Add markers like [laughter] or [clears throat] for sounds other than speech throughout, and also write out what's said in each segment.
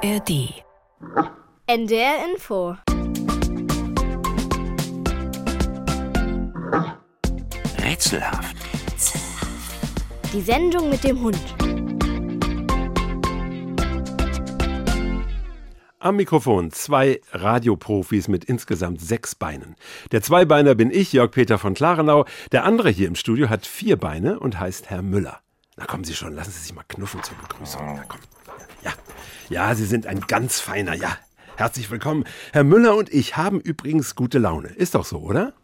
ARD. NDR Info. Rätselhaft. Die Sendung mit dem Hund. Am Mikrofon zwei Radioprofis mit insgesamt sechs Beinen. Der Zweibeiner bin ich, Jörg-Peter von Klarenau. Der andere hier im Studio hat vier Beine und heißt Herr Müller. Na kommen Sie schon, lassen Sie sich mal knuffen zur Begrüßung. Na komm. Ja, ja, Sie sind ein ganz feiner, ja. Herzlich willkommen. Herr Müller und ich haben übrigens gute Laune. Ist doch so, oder?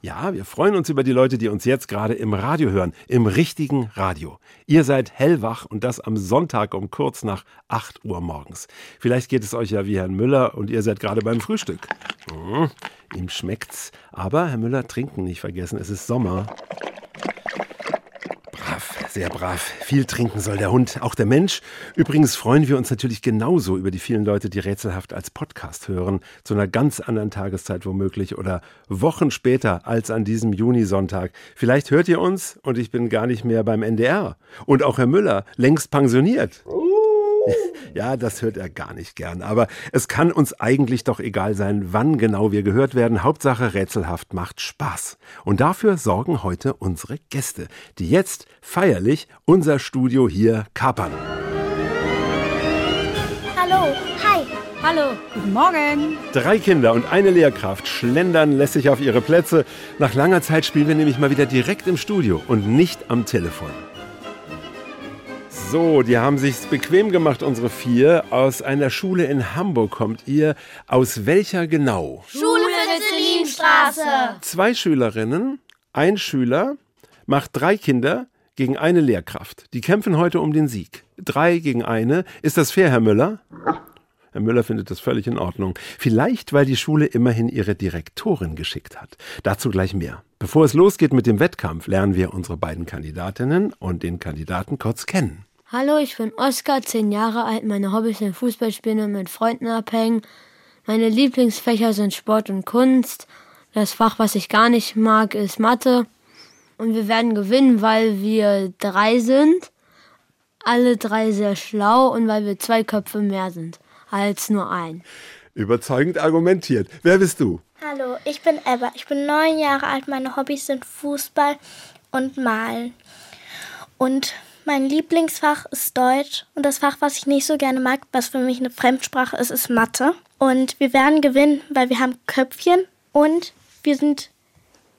Ja, wir freuen uns über die Leute, die uns jetzt gerade im Radio hören, im richtigen Radio. Ihr seid hellwach und das am Sonntag um kurz nach 8 Uhr morgens. Vielleicht geht es euch ja wie Herrn Müller und ihr seid gerade beim Frühstück. Mmh, ihm schmeckt's. Aber Herr Müller, trinken nicht vergessen, es ist Sommer. Sehr brav. Viel trinken soll der Hund, auch der Mensch. Übrigens freuen wir uns natürlich genauso über die vielen Leute, die rätselhaft als Podcast hören, zu einer ganz anderen Tageszeit womöglich oder Wochen später als an diesem Junisonntag. Vielleicht hört ihr uns und ich bin gar nicht mehr beim NDR. Und auch Herr Müller, längst pensioniert. [laughs] Ja, das hört er gar nicht gern. Aber es kann uns eigentlich doch egal sein, wann genau wir gehört werden. Hauptsache rätselhaft macht Spaß. Und dafür sorgen heute unsere Gäste, die jetzt feierlich unser Studio hier kapern. Hallo, hi. Hallo, guten Morgen. Drei Kinder und eine Lehrkraft schlendern lässig auf ihre Plätze. Nach langer Zeit spielen wir nämlich mal wieder direkt im Studio und nicht am Telefon. So, die haben sich's bequem gemacht, unsere vier. Aus einer Schule in Hamburg kommt ihr. Aus welcher genau? Schule Ritzelinstraße. Zwei Schülerinnen, ein Schüler, macht drei Kinder gegen eine Lehrkraft. Die kämpfen heute um den Sieg. Drei gegen eine. Ist das fair, Herr Müller? Herr Müller findet das völlig in Ordnung. Vielleicht, weil die Schule immerhin ihre Direktorin geschickt hat. Dazu gleich mehr. Bevor es losgeht mit dem Wettkampf, lernen wir unsere beiden Kandidatinnen und den Kandidaten kurz kennen. Hallo, ich bin Oskar, zehn Jahre alt. Meine Hobbys sind Fußball spielen und mit Freunden abhängen. Meine Lieblingsfächer sind Sport und Kunst. Das Fach, was ich gar nicht mag, ist Mathe. Und wir werden gewinnen, weil wir drei sind. Alle drei sehr schlau und weil wir zwei Köpfe mehr sind als nur ein. Überzeugend argumentiert. Wer bist du? Hallo, ich bin Ebba. Ich bin neun Jahre alt. Meine Hobbys sind Fußball und Malen. Und mein Lieblingsfach ist Deutsch. Und das Fach, was ich nicht so gerne mag, was für mich eine Fremdsprache ist, ist Mathe. Und wir werden gewinnen, weil wir haben Köpfchen und wir sind,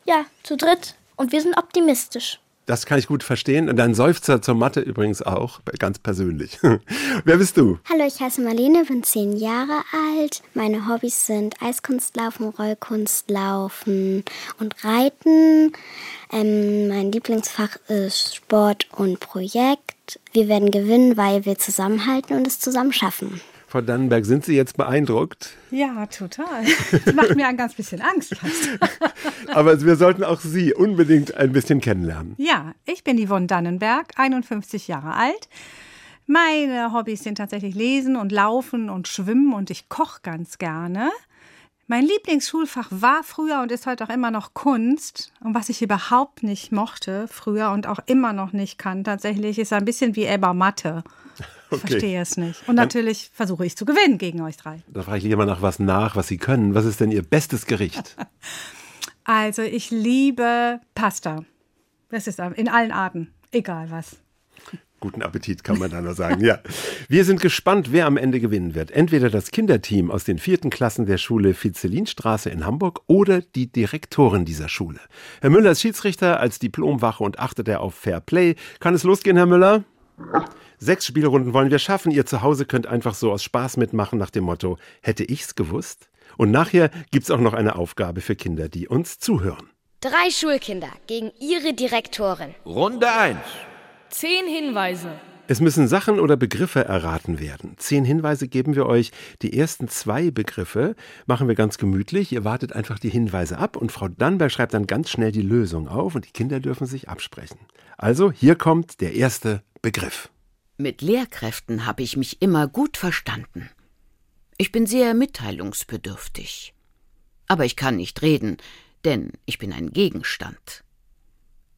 ja, zu dritt. Und wir sind optimistisch. Das kann ich gut verstehen. Und dein Seufzer zur Mathe übrigens auch, ganz persönlich. [laughs] Wer bist du? Hallo, ich heiße Marlene, bin zehn Jahre alt. Meine Hobbys sind Eiskunstlaufen, Rollkunstlaufen und Reiten. Ähm, mein Lieblingsfach ist Sport und Projekt. Wir werden gewinnen, weil wir zusammenhalten und es zusammen schaffen. Frau Dannenberg, sind Sie jetzt beeindruckt? Ja, total. Das macht mir ein ganz bisschen Angst. [laughs] Aber wir sollten auch Sie unbedingt ein bisschen kennenlernen. Ja, ich bin Yvonne Dannenberg, 51 Jahre alt. Meine Hobbys sind tatsächlich Lesen und Laufen und Schwimmen und ich koche ganz gerne. Mein Lieblingsschulfach war früher und ist heute auch immer noch Kunst. Und was ich überhaupt nicht mochte früher und auch immer noch nicht kann, tatsächlich ist ein bisschen wie Ebba Mathe. Ich Okay. verstehe es nicht. Und natürlich versuche ich zu gewinnen gegen euch drei. Da frage ich lieber nach was nach, was Sie können. Was ist denn Ihr bestes Gericht? [laughs] Also ich liebe Pasta. Das ist in allen Arten, egal was. Guten Appetit, kann man da nur sagen. Ja. [laughs] Wir sind gespannt, wer am Ende gewinnen wird. Entweder das Kinderteam aus den vierten Klassen der Schule Vizelinstraße in Hamburg oder die Direktorin dieser Schule. Herr Müller ist Schiedsrichter als Diplomwache und achtet er auf Fair Play. Kann es losgehen, Herr Müller? Sechs Spielrunden wollen wir schaffen. Ihr zu Hause könnt einfach so aus Spaß mitmachen nach dem Motto, hätte ich's gewusst? Und nachher gibt's auch noch eine Aufgabe für Kinder, die uns zuhören. Drei Schulkinder gegen ihre Direktorin. Runde 1. Zehn Hinweise. Es müssen Sachen oder Begriffe erraten werden. Zehn Hinweise geben wir euch. Die ersten zwei Begriffe machen wir ganz gemütlich. Ihr wartet einfach die Hinweise ab und Frau Dannberg schreibt dann ganz schnell die Lösung auf und die Kinder dürfen sich absprechen. Also, hier kommt der erste Begriff. Mit Lehrkräften habe ich mich immer gut verstanden. Ich bin sehr mitteilungsbedürftig. Aber ich kann nicht reden, denn ich bin ein Gegenstand.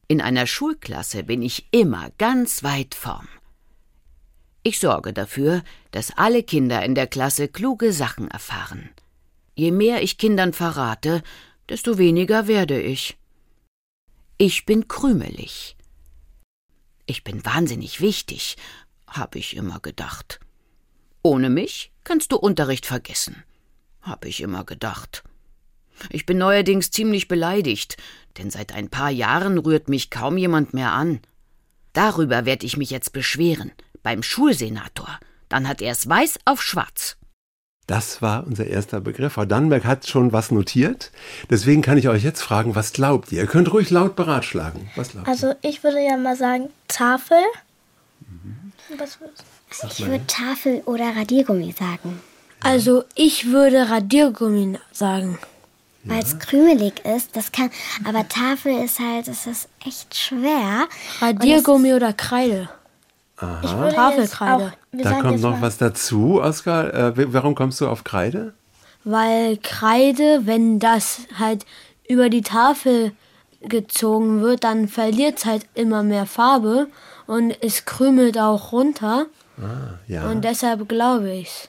In einer Schulklasse bin ich immer ganz weit vorn. Ich sorge dafür, dass alle Kinder in der Klasse kluge Sachen erfahren. Je mehr ich Kindern verrate, desto weniger werde ich. Ich bin krümelig. Ich bin wahnsinnig wichtig, habe ich immer gedacht. Ohne mich kannst du Unterricht vergessen, habe ich immer gedacht. Ich bin neuerdings ziemlich beleidigt, denn seit ein paar Jahren rührt mich kaum jemand mehr an. Darüber werde ich mich jetzt beschweren, beim Schulsenator. Dann hat er es weiß auf schwarz. Das war unser erster Begriff. Frau Dannenberg hat schon was notiert. Deswegen kann ich euch jetzt fragen, was glaubt ihr? Ihr könnt ruhig laut beratschlagen. Was glaubt Also ich würde ja mal sagen Tafel. Mhm. Was ich würde Tafel oder Radiergummi sagen. Also ich würde Radiergummi sagen. Ja. Weil es krümelig ist, das kann. Aber Tafel ist halt, es ist echt schwer. Radiergummi oder Kreide. Aha. Tafelkreide. Da kommt noch was dazu, Oskar. Äh, warum kommst du auf Kreide? Weil Kreide, wenn das halt über die Tafel gezogen wird, dann verliert es halt immer mehr Farbe und es krümelt auch runter. Ah, ja. Und deshalb glaube ich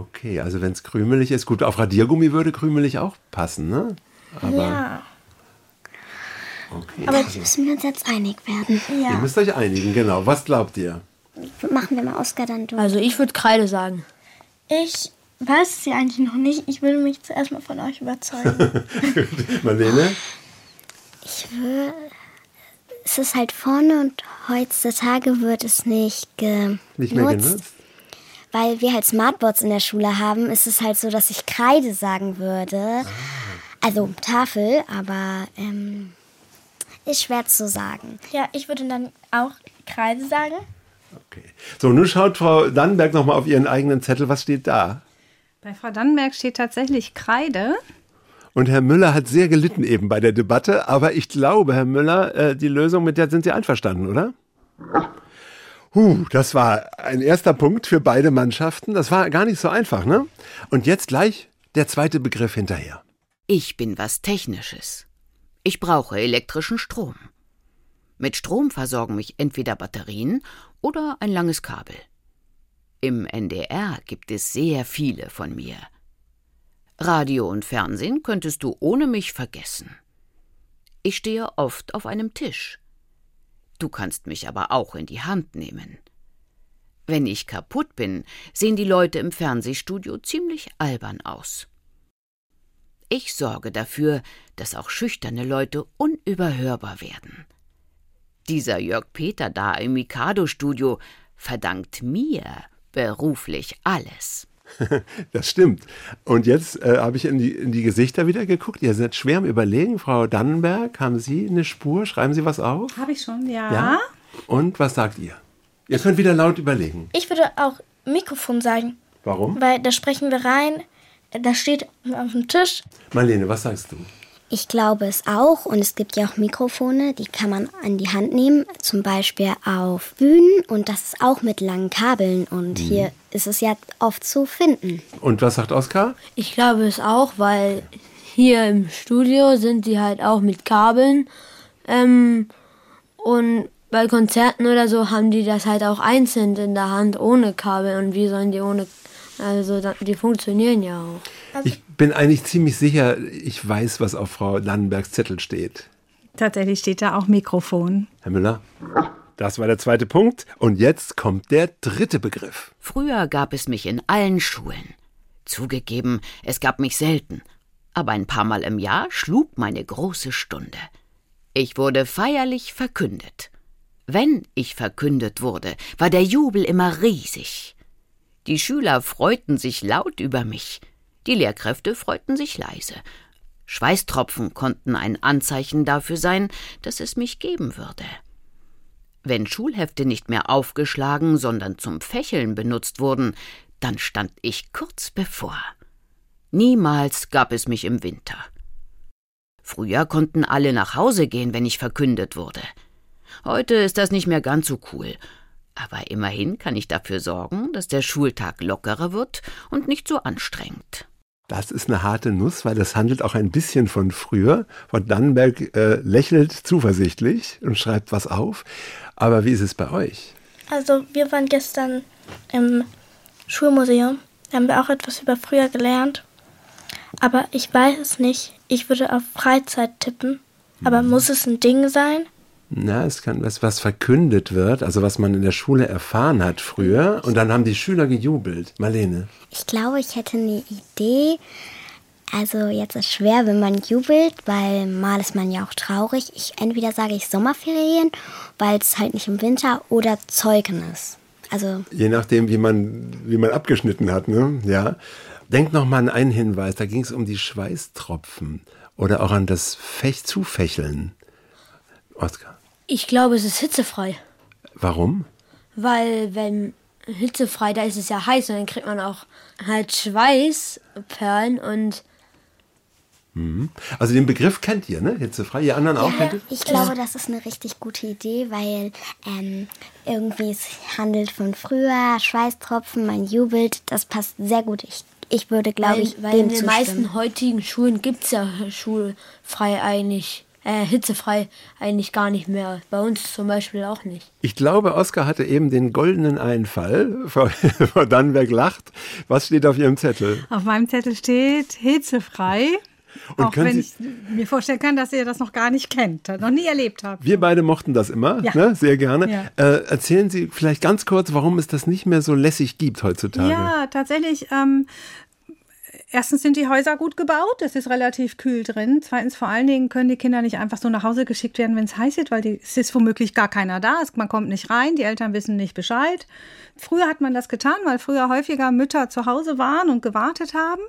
Okay, also wenn es krümelig ist, gut, auf Radiergummi würde krümelig auch passen, ne? Aber ja. Okay. Aber also. müssen wir uns jetzt einig werden. Ja. Ihr müsst euch einigen, genau. Was glaubt ihr? Machen wir mal Oskar dann durch. Also ich würde Kreide sagen. Ich weiß sie eigentlich noch nicht. Ich würde mich zuerst mal von euch überzeugen. [laughs] Marlene? Ich würde. Es ist halt vorne und heutzutage wird es nicht genutzt. Nicht mehr genutzt? Weil wir halt Smartboards in der Schule haben, ist es halt so, dass ich Kreide sagen würde. Ah. Also Tafel, aber ähm, ist schwer zu sagen. Ja, ich würde dann auch Kreide sagen. Okay. So, nun schaut Frau Dannenberg nochmal auf ihren eigenen Zettel. Was steht da? Bei Frau Dannenberg steht tatsächlich Kreide. Und Herr Müller hat sehr gelitten eben bei der Debatte, aber ich glaube, Herr Müller, äh, die Lösung, mit der sind Sie einverstanden, oder? Huh, das war ein erster Punkt für beide Mannschaften. Das war gar nicht so einfach, ne? Und jetzt gleich der zweite Begriff hinterher. Ich bin was Technisches. Ich brauche elektrischen Strom. Mit Strom versorgen mich entweder Batterien oder ein langes Kabel. Im NDR gibt es sehr viele von mir. Radio und Fernsehen könntest du ohne mich vergessen. Ich stehe oft auf einem Tisch. Du kannst mich aber auch in die Hand nehmen. Wenn ich kaputt bin, sehen die Leute im Fernsehstudio ziemlich albern aus. Ich sorge dafür, dass auch schüchterne Leute unüberhörbar werden. Dieser Jörg Peter da im Mikado-Studio verdankt mir beruflich alles. [laughs] das stimmt. Und jetzt äh, habe ich in die, in die Gesichter wieder geguckt. Ihr seid schwer im Überlegen. Frau Dannenberg, haben Sie eine Spur? Schreiben Sie was auf? Habe ich schon, ja. ja. Und was sagt ihr? Ihr könnt wieder laut überlegen. Ich würde auch Mikrofon sagen. Warum? Weil da sprechen wir rein, das steht auf dem Tisch. Marlene, was sagst du? Ich glaube es auch. Und es gibt ja auch Mikrofone, die kann man an die Hand nehmen. Zum Beispiel auf Bühnen. Und das ist auch mit langen Kabeln. Und mhm. hier ist es ja oft zu finden. Und was sagt Oskar? Ich glaube es auch, weil hier im Studio sind die halt auch mit Kabeln. Ähm, und bei Konzerten oder so haben die das halt auch einzeln in der Hand ohne Kabel. Und wie sollen die ohne also die funktionieren ja auch. Also ich bin eigentlich ziemlich sicher, ich weiß, was auf Frau Dannenbergs Zettel steht. Tatsächlich steht da auch Mikrofon. Herr Müller? Das war der zweite Punkt. Und jetzt kommt der dritte Begriff. Früher gab es mich in allen Schulen. Zugegeben, es gab mich selten. Aber ein paar Mal im Jahr schlug meine große Stunde. Ich wurde feierlich verkündet. Wenn ich verkündet wurde, war der Jubel immer riesig. Die Schüler freuten sich laut über mich, die Lehrkräfte freuten sich leise. Schweißtropfen konnten ein Anzeichen dafür sein, dass es mich geben würde. Wenn Schulhefte nicht mehr aufgeschlagen, sondern zum Fächeln benutzt wurden, dann stand ich kurz bevor. Niemals gab es mich im Winter. Früher konnten alle nach Hause gehen, wenn ich verkündet wurde. Heute ist das nicht mehr ganz so cool, aber immerhin kann ich dafür sorgen, dass der Schultag lockerer wird und nicht so anstrengend. Das ist eine harte Nuss, weil das handelt auch ein bisschen von früher. Von Dannenberg äh, lächelt zuversichtlich und schreibt was auf. Aber wie ist es bei euch? Also wir waren gestern im Schulmuseum. Da haben wir auch etwas über früher gelernt. Aber ich weiß es nicht. Ich würde auf Freizeit tippen. Aber muss es ein Ding sein? Na, es kann was, was verkündet wird, also was man in der Schule erfahren hat früher. Und dann haben die Schüler gejubelt. Marlene. Ich glaube, ich hätte eine Idee. Also jetzt ist schwer, wenn man jubelt, weil mal ist man ja auch traurig. Ich, entweder sage ich Sommerferien, weil es halt nicht im Winter, oder Zeugnis. Also Je nachdem, wie man, wie man abgeschnitten hat, ne? Ja. Denk noch mal an einen Hinweis. Da ging es um die Schweißtropfen oder auch an das Fech Zufächeln. Oskar. Ich glaube, es ist hitzefrei. Warum? Weil, wenn hitzefrei, da ist es ja heiß und dann kriegt man auch halt Schweißperlen und Mhm. Also den Begriff kennt ihr, ne? Hitzefrei. Ihr anderen auch kennt ihr? ich glaube, das ist eine richtig gute Idee, weil ähm, irgendwie es handelt von früher, Schweißtropfen, man jubelt. Das passt sehr gut. Ich, ich würde, glaube weil, ich, weil dem in den zustimmen. meisten heutigen Schulen gibt es ja schulfrei eigentlich, äh, hitzefrei eigentlich gar nicht mehr. Bei uns zum Beispiel auch nicht. Ich glaube, Oskar hatte eben den goldenen Einfall. [laughs] Frau, Frau Dannenberg lacht. Was steht auf Ihrem Zettel? Auf meinem Zettel steht hitzefrei. Und auch wenn Sie- ich mir vorstellen kann, dass ihr das noch gar nicht kennt, noch nie erlebt habt. Wir beide mochten das immer, Ja. ne? sehr gerne. Ja. Äh, erzählen Sie vielleicht ganz kurz, warum es das nicht mehr so lässig gibt heutzutage. Ja, tatsächlich. Ähm, erstens sind die Häuser gut gebaut, es ist relativ kühl drin. Zweitens, vor allen Dingen können die Kinder nicht einfach so nach Hause geschickt werden, wenn es heiß ist, weil die, es ist womöglich gar keiner da. Es, man kommt nicht rein, die Eltern wissen nicht Bescheid. Früher hat man das getan, weil früher häufiger Mütter zu Hause waren und gewartet haben.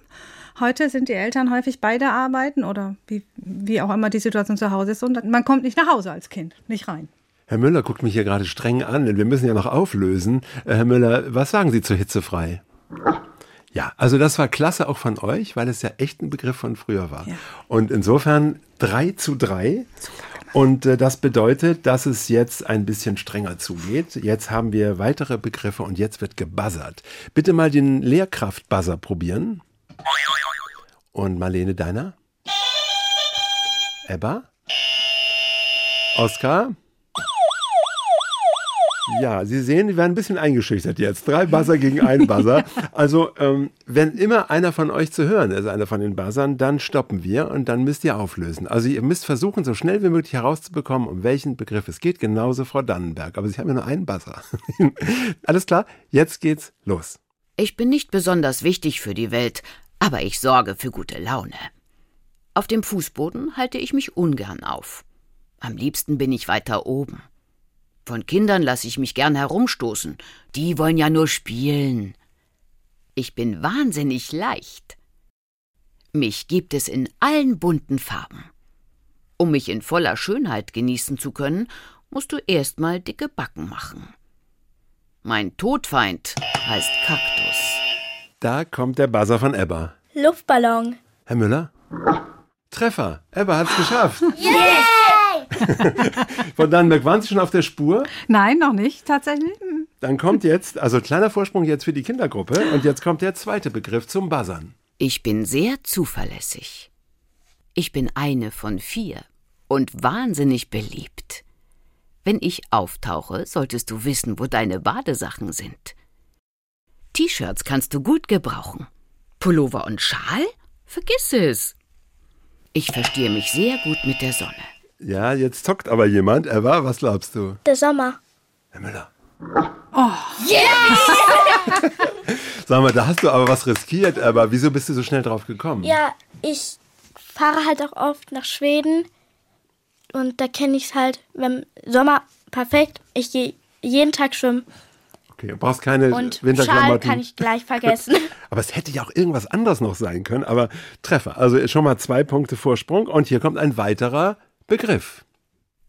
Heute sind die Eltern häufig beide arbeiten oder wie, wie auch immer die Situation zu Hause ist und man kommt nicht nach Hause als Kind, nicht rein. Herr Müller guckt mich hier gerade streng an, denn wir müssen ja noch auflösen. Äh, Herr Müller, was sagen Sie zu hitzefrei? Ja, also das war klasse auch von euch, weil es ja echt ein Begriff von früher war. Ja. Und insofern 3 zu 3. Und äh, das bedeutet, dass es jetzt ein bisschen strenger zugeht. Jetzt haben wir weitere Begriffe und jetzt wird gebuzzert. Bitte mal den Lehrkraft-Buzzer probieren. Und Marlene, deiner? Ebba? Oskar? Ja, Sie sehen, die werden ein bisschen eingeschüchtert jetzt. Drei Buzzer gegen einen Buzzer. [laughs] Also, ähm, wenn immer einer von euch zu hören ist, einer von den Buzzern, dann stoppen wir und dann müsst ihr auflösen. Also, ihr müsst versuchen, so schnell wie möglich herauszubekommen, um welchen Begriff es geht. Genauso Frau Dannenberg. Aber Sie haben ja nur einen Buzzer. [laughs] Alles klar, jetzt geht's los. Ich bin nicht besonders wichtig für die Welt, aber ich sorge für gute Laune. Auf dem Fußboden halte ich mich ungern auf. Am liebsten bin ich weiter oben. Von Kindern lasse ich mich gern herumstoßen. Die wollen ja nur spielen. Ich bin wahnsinnig leicht. Mich gibt es in allen bunten Farben. Um mich in voller Schönheit genießen zu können, musst du erst mal dicke Backen machen. Mein Todfeind heißt Kaktus. Da kommt der Buzzer von Ebba. Luftballon. Herr Müller? Treffer. Ebba hat's geschafft. Von Dannenberg, waren Sie schon auf der Spur? Nein, noch nicht, tatsächlich. Dann kommt jetzt, also kleiner Vorsprung jetzt für die Kindergruppe und jetzt kommt der zweite Begriff zum Buzzern. Ich bin sehr zuverlässig. Ich bin eine von vier und wahnsinnig beliebt. Wenn ich auftauche, solltest du wissen, wo deine Badesachen sind. T-Shirts kannst du gut gebrauchen. Pullover und Schal? Vergiss es. Ich verstehe mich sehr gut mit der Sonne. Ja, jetzt zockt aber jemand. Ebba, was glaubst du? Der Sommer. Herr Müller. [laughs] Sag mal, da hast du aber was riskiert, aber wieso bist du so schnell drauf gekommen? Ja, ich fahre halt auch oft nach Schweden und da kenne ich es halt, wenn Sommer perfekt, ich gehe jeden Tag schwimmen Okay, du brauchst keine und Schal Winterklamotten. kann ich gleich vergessen. [laughs] Aber es hätte ja auch irgendwas anderes noch sein können. Aber Treffer. Also schon mal zwei Punkte Vorsprung. Und hier kommt ein weiterer Begriff.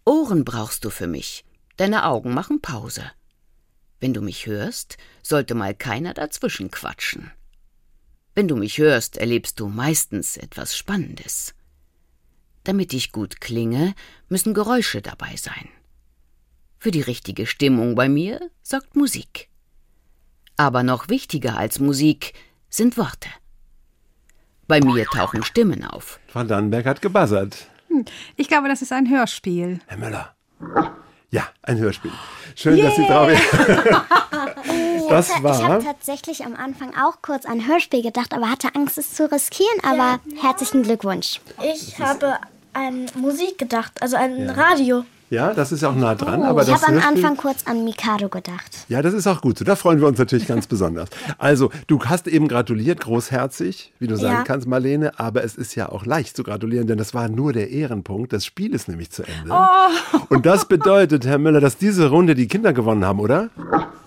Ohren brauchst du für mich. Deine Augen machen Pause. Wenn du mich hörst, sollte mal keiner dazwischen quatschen. Wenn du mich hörst, erlebst du meistens etwas Spannendes. Damit ich gut klinge, müssen Geräusche dabei sein. Für die richtige Stimmung bei mir sorgt Musik. Aber noch wichtiger als Musik sind Worte. Bei mir tauchen Stimmen auf. Frau Dannenberg hat gebuzzert. Ich glaube, das ist ein Hörspiel. Herr Müller. Ja, ein Hörspiel. Schön, dass Sie drauf [laughs] Das Ich war. habe tatsächlich am Anfang auch kurz an Hörspiel gedacht, aber hatte Angst, es zu riskieren. Aber herzlichen Glückwunsch. Ich habe an Musik gedacht, also an Radio. Ja, das ist auch nah dran. aber ich habe am Anfang kurz an Mikado gedacht. Ja, das ist auch gut so. Da freuen wir uns natürlich ganz besonders. Also, du hast eben gratuliert, großherzig, wie du sagen Ja. kannst, Marlene. Aber es ist ja auch leicht zu gratulieren, denn das war nur der Ehrenpunkt. Das Spiel ist nämlich zu Ende. Und das bedeutet, Herr Müller, dass diese Runde die Kinder gewonnen haben, oder?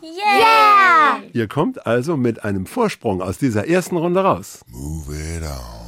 Yeah! Ihr kommt also mit einem Vorsprung aus dieser ersten Runde raus. Move it on.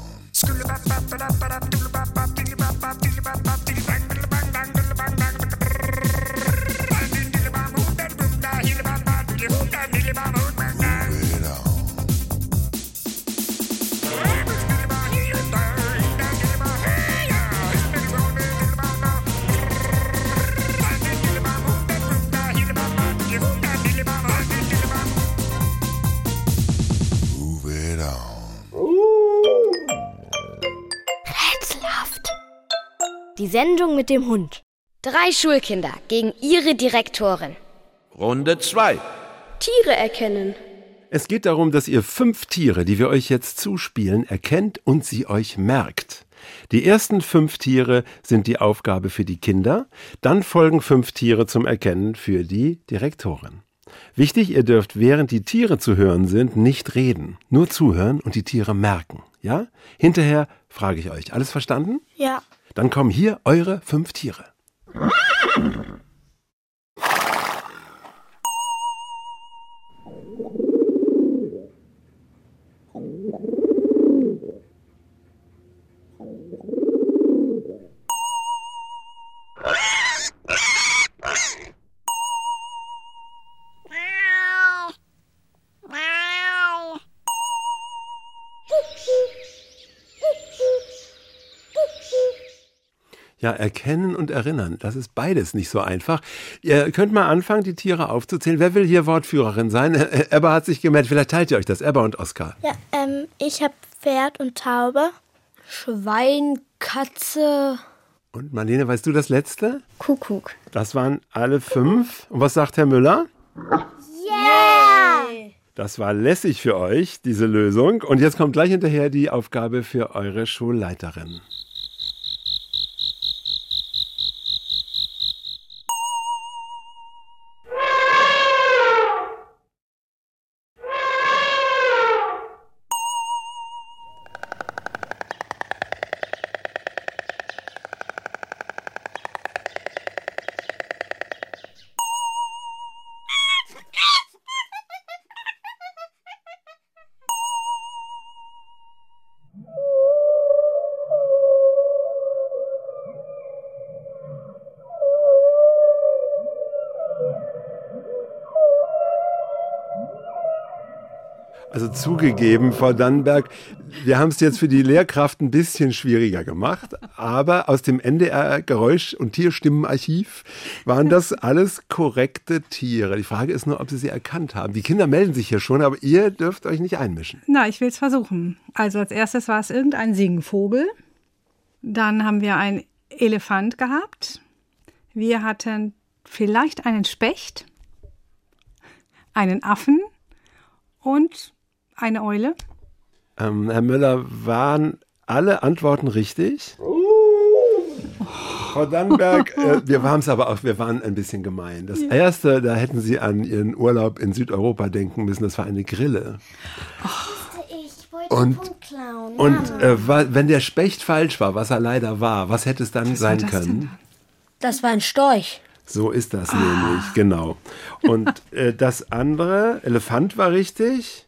Die Sendung mit dem Hund. Drei Schulkinder gegen ihre Direktorin. Runde 2. Tiere erkennen. Es geht darum, dass ihr fünf Tiere, die wir euch jetzt zuspielen, erkennt und sie euch merkt. Die ersten fünf Tiere sind die Aufgabe für die Kinder, dann folgen fünf Tiere zum Erkennen für die Direktorin. Wichtig, ihr dürft, während die Tiere zu hören sind, nicht reden, nur zuhören und die Tiere merken. Ja? Hinterher frage ich euch, alles verstanden? Ja. Dann kommen hier eure fünf Tiere. Ja, erkennen und erinnern, das ist beides nicht so einfach. Ihr könnt mal anfangen, die Tiere aufzuzählen. Wer will hier Wortführerin sein? Äh, Ebba hat sich gemeldet. Vielleicht teilt ihr euch das, Ebba und Oskar. Ja, ähm, ich habe Pferd und Taube. Schwein, Katze. Und Marlene, weißt du das letzte? Kuckuck. Das waren alle fünf. Und was sagt Herr Müller? Yeah! Das war lässig für euch, diese Lösung. Und jetzt kommt gleich hinterher die Aufgabe für eure Schulleiterin. Zugegeben, Frau Dannenberg, wir haben es jetzt für die Lehrkraft ein bisschen schwieriger gemacht, aber aus dem NDR Geräusch- und Tierstimmenarchiv waren das alles korrekte Tiere. Die Frage ist nur, ob Sie sie erkannt haben. Die Kinder melden sich hier schon, aber ihr dürft euch nicht einmischen. Na, ich will es versuchen. Also als erstes war es irgendein Singvogel. Dann haben wir einen Elefant gehabt. Wir hatten vielleicht einen Specht, einen Affen und eine Eule. Ähm, Herr Müller, waren alle Antworten richtig? Frau Dannenberg, äh, wir haben es aber auch, wir waren ein bisschen gemein. Das erste, da hätten Sie an Ihren Urlaub in Südeuropa denken müssen, das war eine Grille. Ich wollte Und- den Punkt klauen. Und äh, wenn der Specht falsch war, was er leider war, was hätte es dann Was sein das können? denn? Das war ein Storch. So ist das nämlich, genau. Und [laughs] äh, das andere, Elefant war richtig.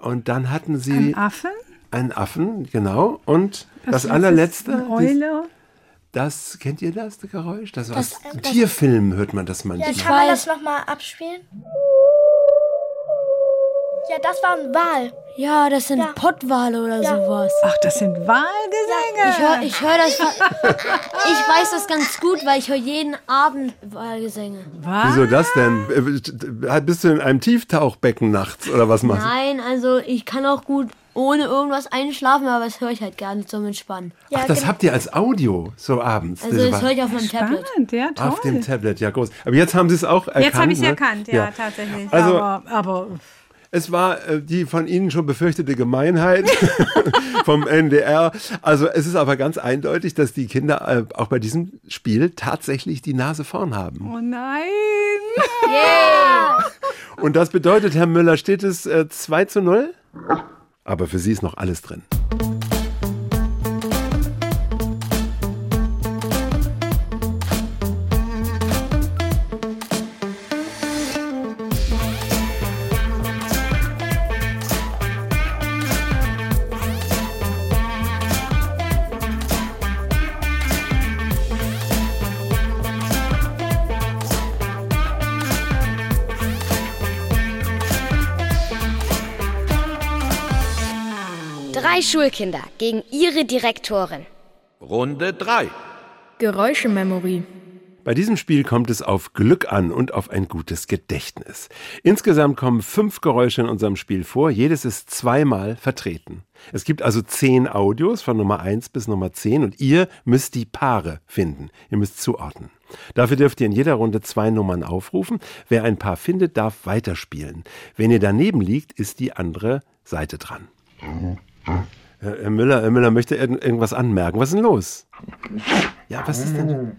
Und dann hatten Sie Ein Affe. einen Affen, genau. Und das, letzte allerletzte, ist Eine Eule. das, kennt ihr das, das Geräusch? Das war Das- aus Tierfilmen hört man das manchmal. Ja, kann man das nochmal abspielen? Ja, das war ein Wal. Ja, das sind Ja. Pottwale oder Ja. sowas. Ach, das sind Wahlgesänge. Ich höre ich hör das. [laughs] Ich weiß das ganz gut, weil ich höre jeden Abend Wahlgesänge. Was? Wieso das denn? Äh, Bist du in einem Tieftauchbecken nachts oder was machst du? Nein, also ich kann auch gut ohne irgendwas einschlafen, aber das höre ich halt gerne zum Entspannen. Ja, Ach, das genau. habt ihr als Audio so abends. Also das höre ich auf meinem Tablet. Spannend, ja, toll. Auf dem Tablet, ja groß. Aber jetzt haben Sie es auch erkannt. Jetzt habe ich es ne? erkannt, ja, tatsächlich. Also aber, aber es war äh, die von Ihnen schon befürchtete Gemeinheit [laughs] vom NDR. Also es ist aber ganz eindeutig, dass die Kinder äh, auch bei diesem Spiel tatsächlich die Nase vorn haben. oh nein. Und das bedeutet, Herr Müller, steht es äh, 2 zu 0? Aber für Sie ist noch alles drin. Drei Schulkinder gegen ihre Direktorin. Runde 3. Geräuschememory. Bei diesem Spiel kommt es auf Glück an und auf ein gutes Gedächtnis. Insgesamt kommen fünf Geräusche in unserem Spiel vor. Jedes ist zweimal vertreten. Es gibt also zehn Audios von Nummer 1 bis Nummer 10 und ihr müsst die Paare finden. Ihr müsst zuordnen. Dafür dürft ihr in jeder Runde zwei Nummern aufrufen. Wer ein Paar findet, darf weiterspielen. Wenn ihr daneben liegt, ist die andere Seite dran. Herr Herr Müller, Herr Müller möchte irgend- irgendwas anmerken. Was ist denn los? Ja, was ist denn?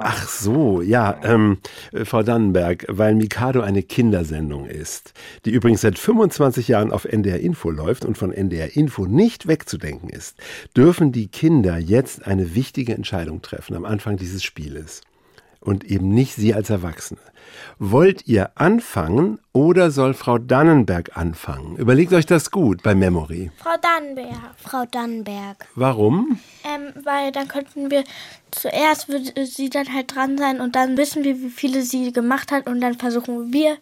Ach so, ja, ähm, äh, Frau Dannenberg, weil Mikado eine Kindersendung ist, die übrigens seit 25 Jahren auf NDR Info läuft und von NDR Info nicht wegzudenken ist, dürfen die Kinder jetzt eine wichtige Entscheidung treffen am Anfang dieses Spieles. Und eben nicht Sie als Erwachsene. Wollt ihr anfangen oder soll Frau Dannenberg anfangen? Überlegt euch das gut bei Memory. Frau Dannenberg. Frau Dannenberg. Warum? Ähm, weil dann könnten wir zuerst würde sie dann halt dran sein und dann wissen wir, wie viele sie gemacht hat und dann versuchen wir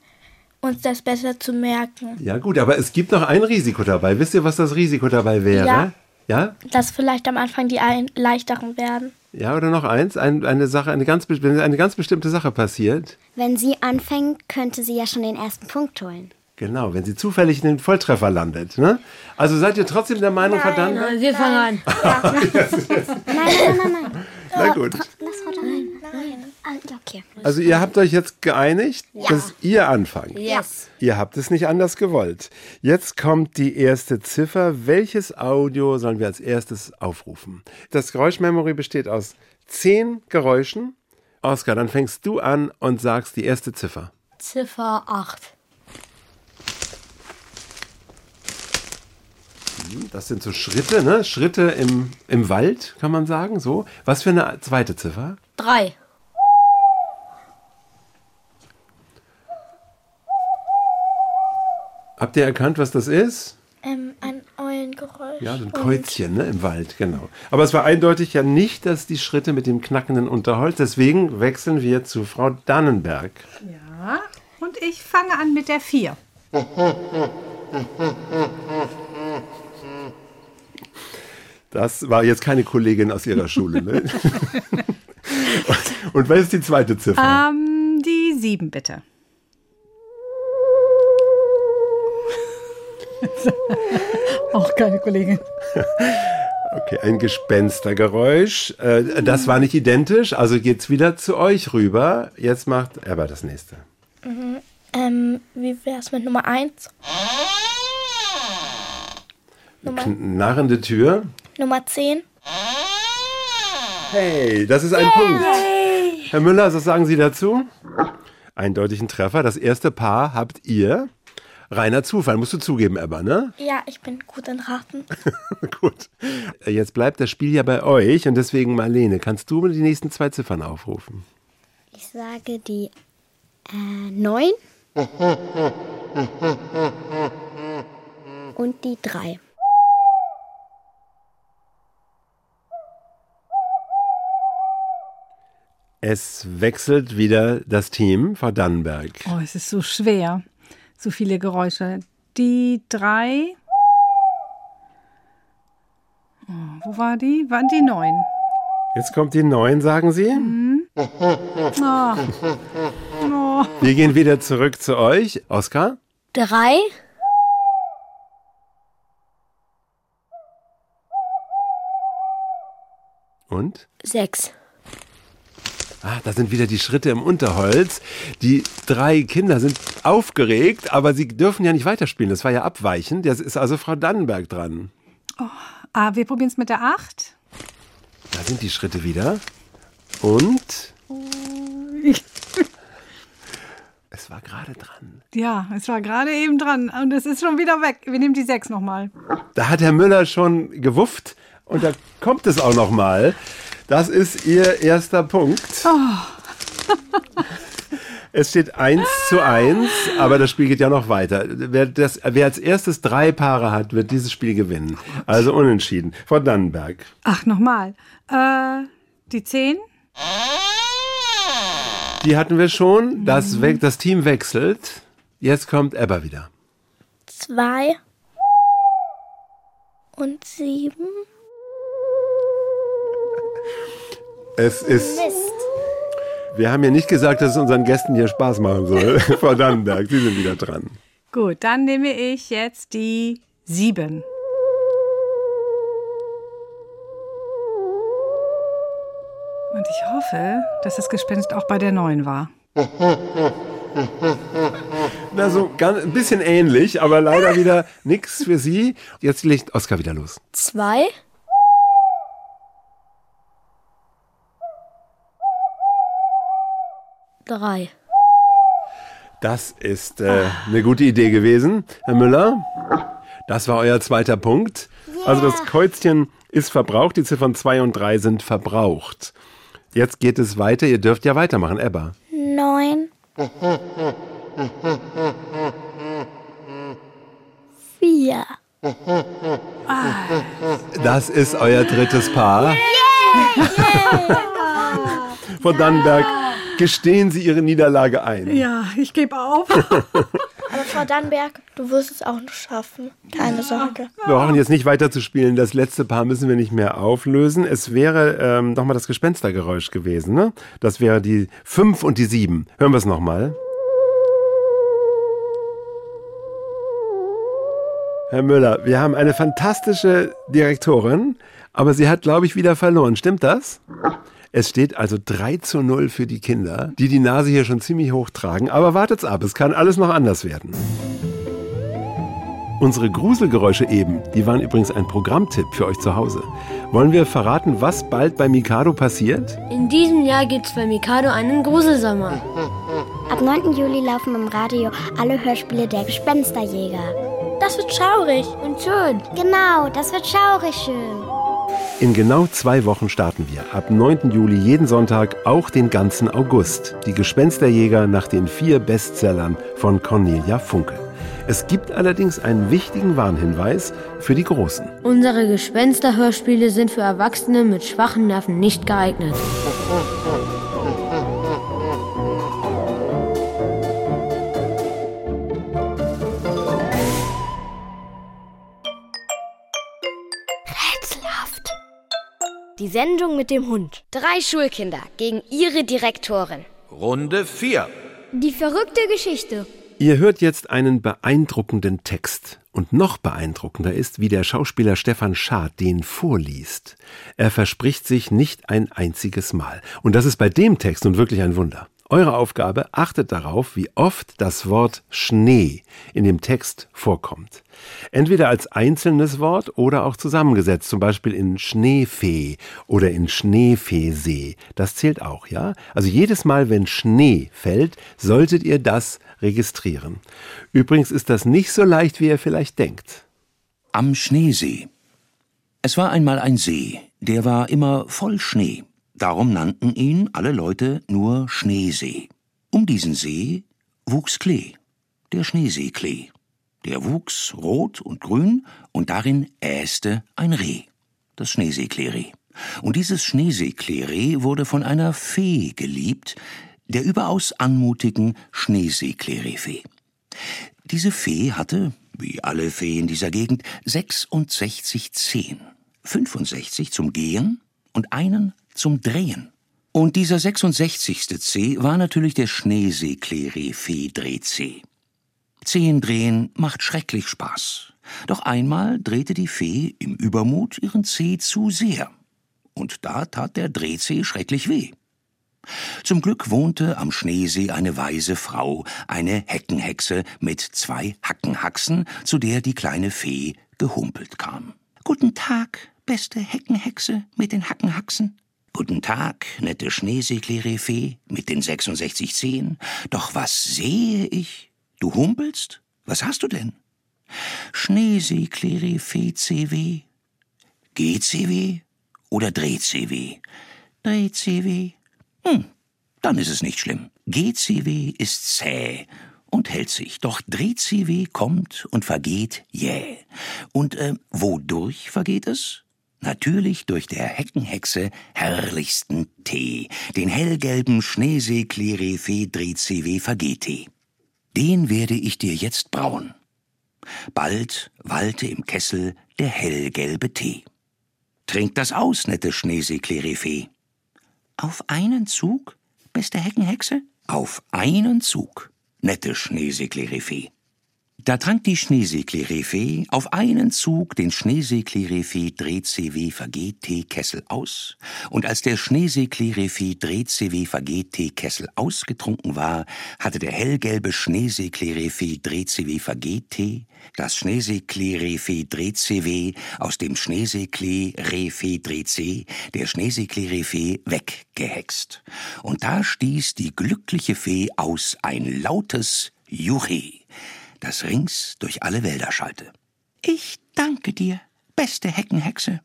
uns das besser zu merken. Ja gut, aber es gibt noch ein Risiko dabei. Wisst ihr, was das Risiko dabei wäre? Ja. Ja? Dass vielleicht am Anfang die ein leichteren werden. Ja, oder noch eins? Ein, eine Sache, eine ganz, wenn eine ganz bestimmte Sache passiert. Wenn sie anfängt, könnte sie ja schon den ersten Punkt holen. Genau, wenn sie zufällig in den Volltreffer landet. Ne? Also seid ihr trotzdem der Meinung, verdammt? Nein, wir fangen an. [laughs] Nein, nein, nein, nein. Na gut. Lass Frau Dannenberg. Nein. Ah, ja, okay. Also ihr habt euch jetzt geeinigt, dass ihr anfangt. Yes. Ihr habt es nicht anders gewollt. Jetzt kommt die erste Ziffer. Welches Audio sollen wir als erstes aufrufen? Das Geräuschmemory besteht aus zehn Geräuschen. Oskar, dann fängst du an und sagst die erste Ziffer. Ziffer 8. Das sind so Schritte, ne? Schritte im, im Wald, kann man sagen. So. Was für eine zweite Ziffer? 3. Habt ihr erkannt, was das ist? Ähm, ein Eulengeräusch. Ja, so ein Und Kreuzchen ne, im Wald, genau. Aber es war eindeutig ja nicht, dass die Schritte mit dem knackenden Unterholz. Deswegen wechseln wir zu Frau Dannenberg. Ja, und ich fange an mit der 4. Das war jetzt keine Kollegin aus ihrer Schule. Ne? [laughs] und, und was ist die zweite Ziffer? Ähm, die 7 bitte. [laughs] Auch keine Kollegin. Okay, ein Gespenstergeräusch. Äh, das war nicht identisch, also geht's wieder zu euch rüber. Jetzt macht er das nächste. ähm, wie wär's mit Nummer 1? Nummer, Knarrende Tür. Nummer 10? Hey, das ist ein Punkt. Herr Müller, was sagen Sie dazu? Eindeutigen Treffer. Das erste Paar habt ihr. Reiner Zufall, musst du zugeben, Ebba, ne? Ja, ich bin gut in Raten. [laughs] Gut. Jetzt bleibt das Spiel ja bei euch und deswegen, Marlene, kannst du mir die nächsten zwei Ziffern aufrufen? Ich sage die äh, 9 und die 3. Es wechselt wieder das Team, Frau Dannenberg. Oh, es ist so schwer so viele Geräusche. Die drei. Oh, wo war die? Waren die neun? Jetzt kommt die neun, sagen Sie? Mhm. Oh. Oh. Wir gehen wieder zurück zu euch. Oskar? Drei. Und? Sechs. Ah, da sind wieder die Schritte im Unterholz. Die drei Kinder sind aufgeregt, aber sie dürfen ja nicht weiterspielen. Das war ja abweichend. Jetzt ist also Frau Dannenberg dran. Ah, wir probieren es mit der 8. Da sind die Schritte wieder. Und es war gerade dran. Ja, es war gerade eben dran und es ist schon wieder weg. Wir nehmen die 6 nochmal. Da hat Herr Müller schon gewufft und da kommt es auch noch mal. Das ist Ihr erster Punkt. Es steht 1 zu 1, aber das Spiel geht ja noch weiter. Wer, das, wer als erstes drei Paare hat, wird dieses Spiel gewinnen. Also unentschieden. Frau Dannenberg. Ach, nochmal. Äh, die 10? Die hatten wir schon. Das, we- das Team wechselt. Jetzt kommt Ebba wieder. Zwei und sieben. Es ist. Wir haben ja nicht gesagt, dass es unseren Gästen hier Spaß machen soll. [laughs] Frau Dannenberg, Sie sind wieder dran. Gut, dann nehme ich jetzt die 7. Und ich hoffe, dass das Gespenst auch bei der 9 war. Na, so ganz, ein bisschen ähnlich, aber leider wieder nichts für Sie. Jetzt legt Oskar wieder los. Zwei. Drei. Das ist äh, eine gute Idee gewesen, Herr Müller. Das war euer zweiter Punkt. Also das Kreuzchen ist verbraucht, die Ziffern 2 und 3 sind verbraucht. Jetzt geht es weiter, ihr dürft ja weitermachen, Ebba. Neun. Vier. Das ist euer drittes Paar. Frau Dannenberg, gestehen Sie Ihre Niederlage ein. Ja, ich gebe auf. [laughs] Aber Frau Dannenberg, du wirst es auch noch schaffen. Keine Sorge. Wir brauchen jetzt nicht weiter zu spielen. Das letzte Paar müssen wir nicht mehr auflösen. Es wäre ähm, nochmal das Gespenstergeräusch gewesen. Ne? Das wäre die 5 und die 7. Hören wir es nochmal. Herr Müller, wir haben eine fantastische Direktorin, aber sie hat, glaube ich, wieder verloren. Stimmt das? Es steht also 3 zu 0 für die Kinder, die die Nase hier schon ziemlich hoch tragen. Aber wartet's ab, es kann alles noch anders werden. Unsere Gruselgeräusche eben, die waren übrigens ein Programmtipp für euch zu Hause. Wollen wir verraten, was bald bei Mikado passiert? In diesem Jahr gibt's bei Mikado einen Gruselsommer. Ab 9. Juli laufen im Radio alle Hörspiele der Gespensterjäger. Das wird schaurig. Und schön. Genau, das wird schaurig schön. In genau zwei Wochen starten wir. Ab 9. Juli jeden Sonntag, auch den ganzen August. Die Gespensterjäger nach den vier Bestsellern von Cornelia Funke. Es gibt allerdings einen wichtigen Warnhinweis für die Großen. Unsere Gespensterhörspiele sind für Erwachsene mit schwachen Nerven nicht geeignet. [laughs] Die Sendung mit dem Hund. Drei Schulkinder gegen ihre Direktorin. Runde 4. Die verrückte Geschichte. Ihr hört jetzt einen beeindruckenden Text. Und noch beeindruckender ist, wie der Schauspieler Stefan Schad den vorliest. Er verspricht sich nicht ein einziges Mal. Und das ist bei dem Text nun wirklich ein Wunder. Eure Aufgabe, achtet darauf, wie oft das Wort Schnee in dem Text vorkommt. Entweder als einzelnes Wort oder auch zusammengesetzt, zum Beispiel in Schneefee oder in Schneefeesee. Das zählt auch, ja? Also jedes Mal, wenn Schnee fällt, solltet ihr das registrieren. Übrigens ist das nicht so leicht, wie ihr vielleicht denkt. Am Schneesee. Es war einmal ein See, der war immer voll Schnee. Darum nannten ihn alle Leute nur Schneesee. Um diesen See wuchs Klee, der Schneeseeklee. Der wuchs rot und grün und darin äste ein Reh, das Schneeseekleereh. Und dieses Schneeseekleereh wurde von einer Fee geliebt, der überaus anmutigen Schneeseekleerehfee. Diese Fee hatte, wie alle Feen dieser Gegend, 66 Zehen, 65 zum Gehen und einen zum Drehen. Und dieser 66. C war natürlich der Schneeseekleereh-Fee-Drehzeh. Zehen drehen macht schrecklich Spaß. Doch einmal drehte die Fee im Übermut ihren Zeh zu sehr. und da tat der Drehzeh schrecklich weh. Zum Glück wohnte am Schneesee eine weise Frau, eine Heckenhexe mit zwei Hackenhaxen, zu der die kleine Fee gehumpelt kam. Guten Tag, beste Heckenhexe mit den Hackenhaxen. Guten Tag, nette Schneeseeklerifee mit den 66 Zehen. Doch was sehe ich? Du humpelst? Was hast du denn? Schneeseeklerifee CW. GCW oder Dreh-CW? Dreh-CW. Hm, dann ist es nicht schlimm. GCW ist zäh und hält sich, doch Dreh-CW kommt und vergeht jäh. Und äh, wodurch vergeht es? Natürlich durch der Heckenhexe herrlichsten Tee, den hellgelben Schneesee-Klerifee Dreh-CW Vergehtee. Den werde ich dir jetzt brauen. Bald wallte im Kessel der hellgelbe Tee. Trink das aus, nette Schneesee-Klerifee. Auf einen Zug, beste Heckenhexe? Auf einen Zug, nette Schneesee-Klerifee. Da trank die Schneeseeklerifee auf einen Zug den Schneeseeklerifee Dreh-CW Vergeht-Tee-Kessel aus, und als der Schneeseeklerifee Dreh-CW Vergeht-Tee-Kessel ausgetrunken war, hatte der hellgelbe Schneeseeklerifee Dreh-CW Vergeht-Tee das Schneeseeklerifee Dreh-CW aus dem Schneeseeklerifee Dreh-C der Schneeseeklerifee weggehext. Und da stieß die glückliche Fee aus ein lautes Juchee das rings durch alle Wälder schallte. Ich danke dir, beste Heckenhexe.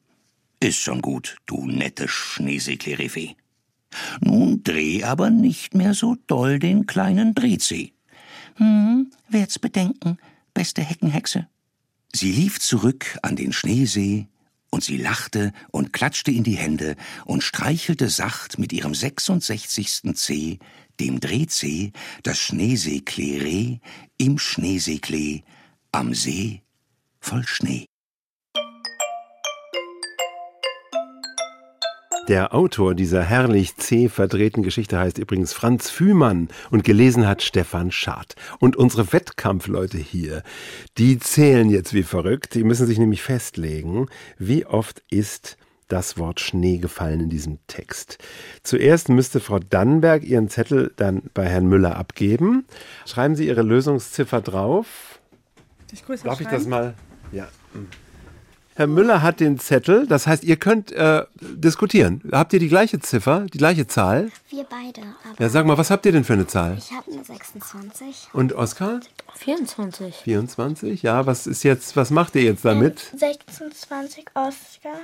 Ist schon gut, du nette Schneeseeklerifee. Nun dreh aber nicht mehr so doll den kleinen Drehzeh. Hm, werd's bedenken, beste Heckenhexe. Sie lief zurück an den Schneesee, und sie lachte und klatschte in die Hände und streichelte sacht mit ihrem 66. Zeh dem Drehzeh, das Schneeseeklee im Schneeseeklee am See voll Schnee. Der Autor dieser herrlich zäh verdrehten Geschichte heißt übrigens Franz Fühmann und gelesen hat Stefan Schad. Und unsere Wettkampfleute hier, die zählen jetzt wie verrückt. Die müssen sich nämlich festlegen, wie oft ist das Wort Schnee gefallen in diesem Text. Zuerst müsste Frau Dannenberg ihren Zettel dann bei Herrn Müller abgeben. Schreiben Sie Ihre Lösungsziffer drauf. Ich grüße Darf ich das mal? Ja. Herr Müller hat den Zettel, das heißt, ihr könnt äh, diskutieren. Habt ihr die gleiche Ziffer, die gleiche Zahl? Wir beide. ja, sag mal, was habt ihr denn für eine Zahl? Ich habe eine 26. Und Oskar? 24. 24, ja. Was ist jetzt, was macht ihr jetzt damit? 26 Oskar.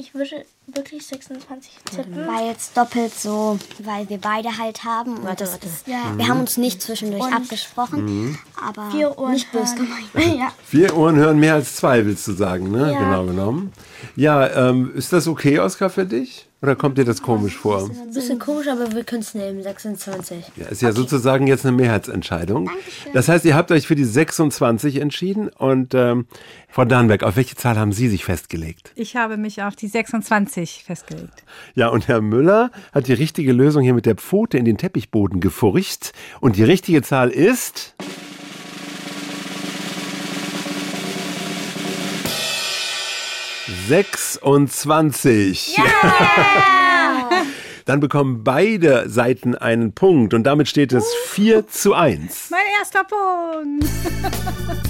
Ich würde wirklich 26 tippen. Weil es doppelt so, weil wir beide halt haben. Warte, das warte. Ist, ja, Mhm. Wir haben uns nicht zwischendurch Und- abgesprochen, Mhm. aber Vier Ohren nicht böse hören. gemeint. [laughs] ja. Vier Ohren hören mehr als zwei, willst du sagen, ne? Ja. Genau genommen. Ja, ähm, ist das okay, Oskar, für dich? Oder kommt dir das komisch vor? Ein bisschen komisch, aber wir können es nehmen. 26. Ja, ist ja sozusagen jetzt eine Mehrheitsentscheidung. Das heißt, ihr habt euch für die 26 entschieden und ähm, Frau Dahnberg, auf welche Zahl haben Sie sich festgelegt? Ich habe mich auf die 26 festgelegt. Ja, und Herr Müller hat die richtige Lösung hier mit der Pfote in den Teppichboden gefurcht und die richtige Zahl ist... Sechsundzwanzig. Dann bekommen beide Seiten einen Punkt und damit steht es 4 zu 1. Mein erster Punkt. [laughs]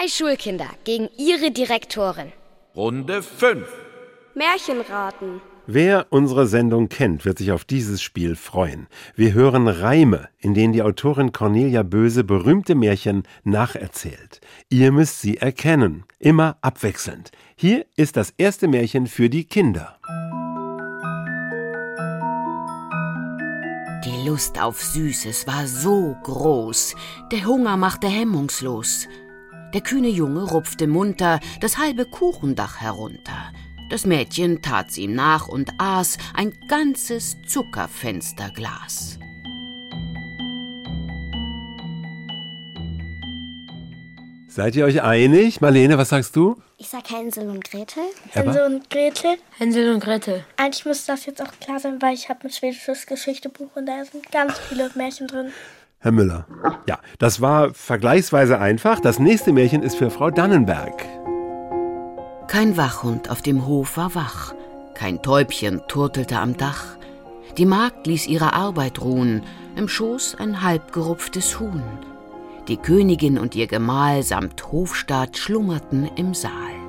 Drei Schulkinder gegen ihre Direktorin. Runde 5. Märchenraten. Wer unsere Sendung kennt, wird sich auf dieses Spiel freuen. Wir hören Reime, in denen die Autorin Cornelia Böse berühmte Märchen nacherzählt. Ihr müsst sie erkennen, immer abwechselnd. Hier ist das erste Märchen für die Kinder. Die Lust auf Süßes war so groß, der Hunger machte hemmungslos. Der kühne Junge rupfte munter das halbe Kuchendach herunter. Das Mädchen tat's ihm nach und aß ein ganzes Zuckerfensterglas. Seid ihr euch einig? Marlene, was sagst du? Ich sag Hänsel und Gretel. Hänsel und Gretel. Hänsel und Gretel. Eigentlich müsste das jetzt auch klar sein, weil ich habe ein schwedisches Geschichtebuch und da sind ganz viele Märchen drin. Herr Müller. Ja, das war vergleichsweise einfach. Das nächste Märchen ist für Frau Dannenberg. Kein Wachhund auf dem Hof war wach, kein Täubchen turtelte am Dach. Die Magd ließ ihre Arbeit ruhen, im Schoß ein halbgerupftes Huhn. Die Königin und ihr Gemahl samt Hofstaat schlummerten im Saal.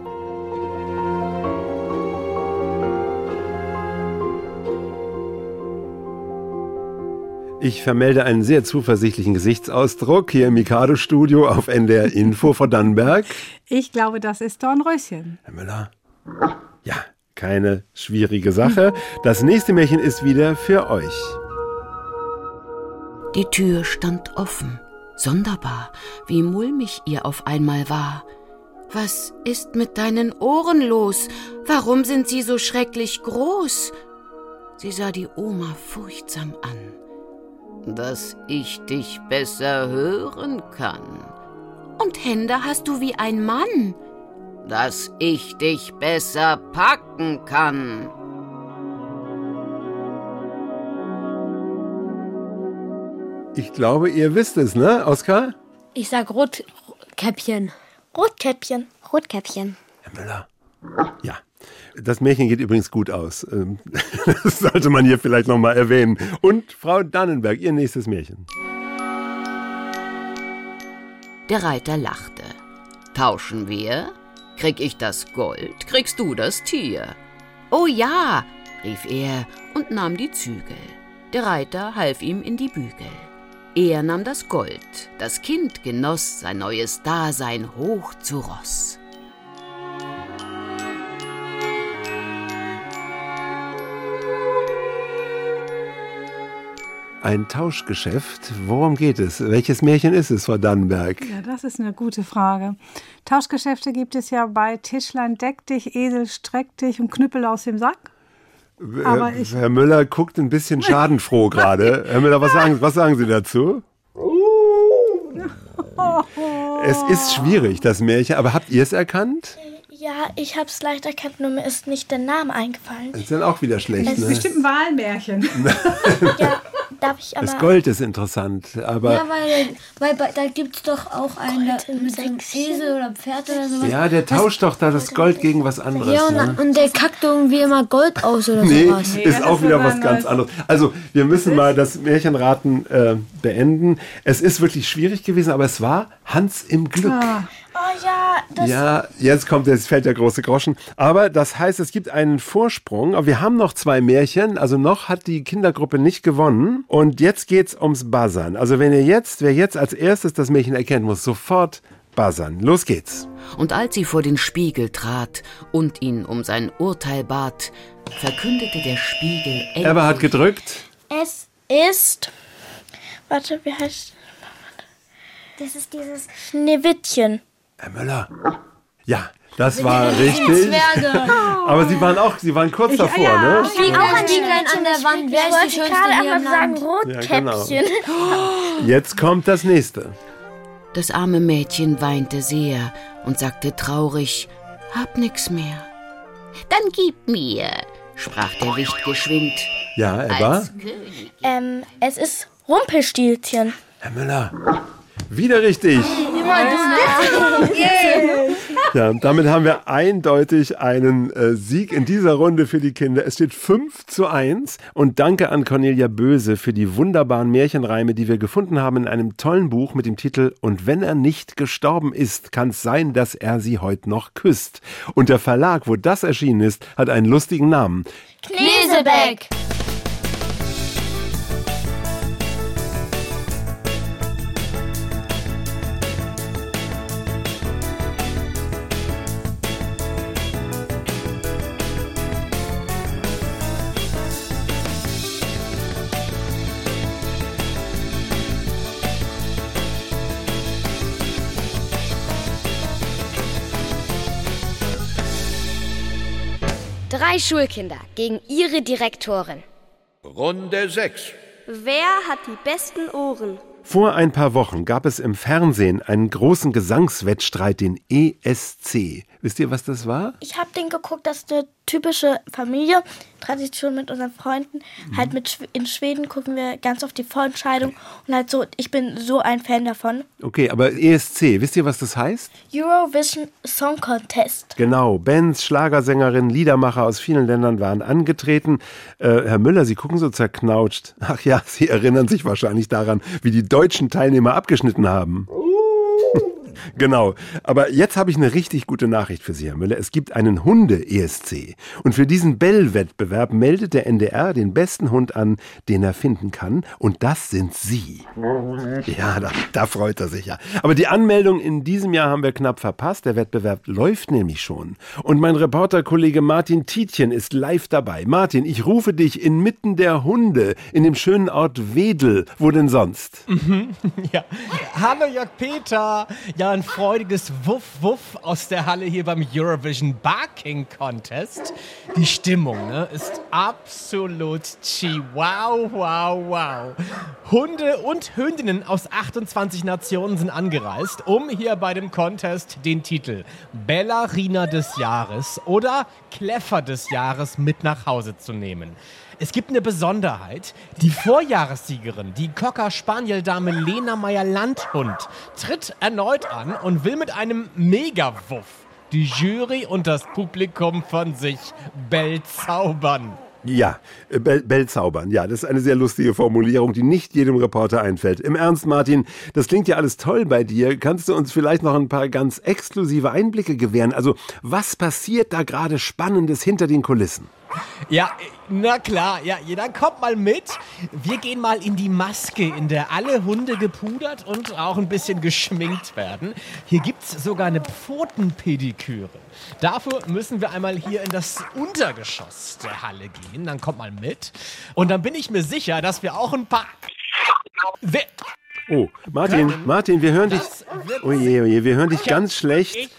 Ich vermelde einen sehr zuversichtlichen Gesichtsausdruck hier im Mikado-Studio auf NDR Info vor Dannenberg. Ich glaube, das ist Dornröschen. Herr Müller. Ja, keine schwierige Sache. Das nächste Märchen ist wieder für euch. Die Tür stand offen. Sonderbar, wie mulmig ihr auf einmal war. Was ist mit deinen Ohren los? Warum sind sie so schrecklich groß? Sie sah die Oma furchtsam an. Dass ich dich besser hören kann. Und Hände hast du wie ein Mann. Dass ich dich besser packen kann. Ich glaube, ihr wisst es, ne, Oskar? Ich sag Rotkäppchen. Rotkäppchen. Rotkäppchen. Herr Müller. Ja. Das Märchen geht übrigens gut aus. Ähm, [laughs] Das sollte man hier vielleicht nochmal erwähnen. Und Frau Dannenberg, ihr nächstes Märchen. Der Reiter lachte. Tauschen wir? Krieg ich das Gold, kriegst du das Tier. Oh ja, rief er und nahm die Zügel. Der Reiter half ihm in die Bügel. Er nahm das Gold, das Kind genoss sein neues Dasein hoch zu Ross. Ein Tauschgeschäft. Worum geht es? Welches Märchen ist es, Frau Dannenberg? Ja, das ist eine gute Frage. Tauschgeschäfte gibt es ja bei Tischlein deck dich, Esel streck dich und Knüppel aus dem Sack. Aber Herr- ich- Herr Müller guckt ein bisschen schadenfroh gerade. Herr Müller, was sagen, was sagen Sie dazu? [laughs] Es ist schwierig, das Märchen, aber habt ihr es erkannt? Ja, ich habe es leicht erkannt, nur mir ist nicht der Name eingefallen. Das ist dann auch wieder schlecht. Das ist Ne? bestimmt ein Wahlmärchen. [laughs] Darf ich aber... Das Gold ist interessant, aber Ja, weil, weil, weil da gibt es doch auch einen da- mit einem Esel oder Pferd oder sowas. ja, der tauscht doch da das Gold gegen was anderes. Ja, und, ne? und der kackt irgendwie immer Gold aus oder Nee, sowas. [laughs] ist auch wieder was ganz anderes. Also, wir müssen mal das Märchenraten äh, beenden. Es ist wirklich schwierig gewesen, aber es war Hans im Glück. Oh ja, das... Ja, jetzt kommt, jetzt fällt der große Groschen. Aber das heißt, es gibt einen Vorsprung. Aber wir haben noch zwei Märchen. Also noch hat die Kindergruppe nicht gewonnen. Und jetzt geht's ums Buzzern. Also wenn ihr jetzt, wer jetzt als erstes das Märchen erkennt, muss sofort buzzern. Los geht's. Und als sie vor den Spiegel trat und ihn um sein Urteil bat, verkündete der Spiegel endlich. Eber hat gedrückt. Es ist... Warte, wie heißt... Das ist dieses Schneewittchen. Herr Müller. Ja, das war richtig. [laughs] Aber sie waren auch, sie waren kurz davor, ne? Spieglein, Spieglein an der Wand, wer ist die Ich wollte schönste gerade hier im einmal sagen, Land? Ja, genau. Rotkäppchen. Jetzt kommt das nächste. Das arme Mädchen weinte sehr und sagte traurig, hab nix mehr. Dann gib mir, sprach der Wicht geschwind. Ja, Ebba. Ähm, es ist Rumpelstilzchen. Herr Müller. Wieder richtig. [laughs] Ja, und damit haben wir eindeutig einen äh, Sieg in dieser Runde für die Kinder. Es steht 5 zu 1 und danke an Cornelia Böse für die wunderbaren Märchenreime, die wir gefunden haben in einem tollen Buch mit dem Titel Und wenn er nicht gestorben ist, kann es sein, dass er sie heute noch küsst. Und der Verlag, wo das erschienen ist, hat einen lustigen Namen. Knesebeck. Drei Schulkinder gegen ihre Direktorin. Runde 6. Wer hat die besten Ohren? Vor ein paar Wochen gab es im Fernsehen einen großen Gesangswettstreit, den ESC. Wisst ihr, was das war? Ich habe den geguckt, das ist eine typische Familie, Tradition mit unseren Freunden. Mhm. Halt mit in Schweden gucken wir ganz oft die Vorentscheidung und halt so, ich bin so ein Fan davon. Okay, aber ESC, wisst ihr, was das heißt? Eurovision Song Contest. Genau, Bands, Schlagersängerin, Liedermacher aus vielen Ländern waren angetreten. Äh, Herr Müller, Sie gucken so zerknautscht. Ach ja, Sie erinnern sich wahrscheinlich daran, wie die deutschen Teilnehmer abgeschnitten haben. [laughs] Genau. Aber jetzt habe ich eine richtig gute Nachricht für Sie, Herr Müller. Es gibt einen Hunde-ESC. Und für diesen Bell-Wettbewerb meldet der NDR den besten Hund an, den er finden kann. Und das sind Sie. Ja, da, da freut er sich ja. Aber die Anmeldung in diesem Jahr haben wir knapp verpasst. Der Wettbewerb läuft nämlich schon. Und mein Reporterkollege Martin Tietjen ist live dabei. Martin, ich rufe dich inmitten der Hunde in dem schönen Ort Wedel. Wo denn sonst? [laughs] Ja. Hallo Jörg Peter. Ja, ein freudiges Wuff Wuff aus der Halle hier beim Eurovision Barking Contest. Die Stimmung ne, ist absolut chi. Wow, wow, wow. Hunde und Hündinnen aus 28 Nationen sind angereist, um hier bei dem Contest den Titel Ballerina des Jahres oder Kleffer des Jahres mit nach Hause zu nehmen. Es gibt eine Besonderheit. Die Vorjahressiegerin, die Cocker Spaniel Dame Lena Meyer Landhund, tritt erneut an und will mit einem Megawuff die Jury und das Publikum von sich belzaubern. Ja, äh, Bell, Bellzaubern. Ja, das ist eine sehr lustige Formulierung, die nicht jedem Reporter einfällt. Im Ernst, Martin, das klingt ja alles toll bei dir. Kannst du uns vielleicht noch ein paar ganz exklusive Einblicke gewähren? Also, was passiert da gerade Spannendes hinter den Kulissen? Ja, na klar, ja, dann kommt mal mit. Wir gehen mal in die Maske, in der alle Hunde gepudert und auch ein bisschen geschminkt werden. Hier gibt's sogar eine Pfotenpediküre. Dafür müssen wir einmal hier in das Untergeschoss der Halle gehen. Dann kommt mal mit. Und dann bin ich mir sicher, dass wir auch ein paar. Wer Oh, Martin, Martin, wir hören dich. Oh je, oh je, wir hören dich ganz schlecht. Ich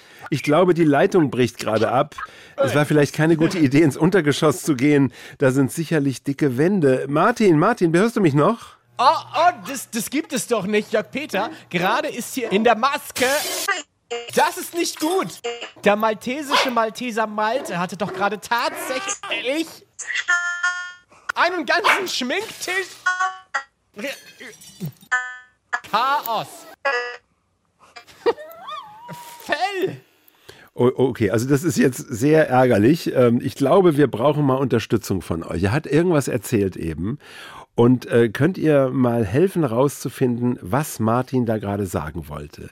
glaube, die Leitung bricht gerade ab. Es war vielleicht keine gute Idee, ins Untergeschoss zu gehen. Da sind sicherlich dicke Wände. Martin, Martin, hörst du mich noch? Oh, oh, das, das gibt es doch nicht, Jörg Peter. Gerade ist hier in der Maske. Das ist nicht gut. Der maltesische Malteser Malte hatte doch gerade tatsächlich einen ganzen Schminktisch. Chaos. [laughs] Fell. Oh, okay, also das ist jetzt sehr ärgerlich. Ähm, Ich glaube, wir brauchen mal Unterstützung von euch. Er hat irgendwas erzählt eben. Und äh, könnt ihr mal helfen, rauszufinden, was Martin da gerade sagen wollte?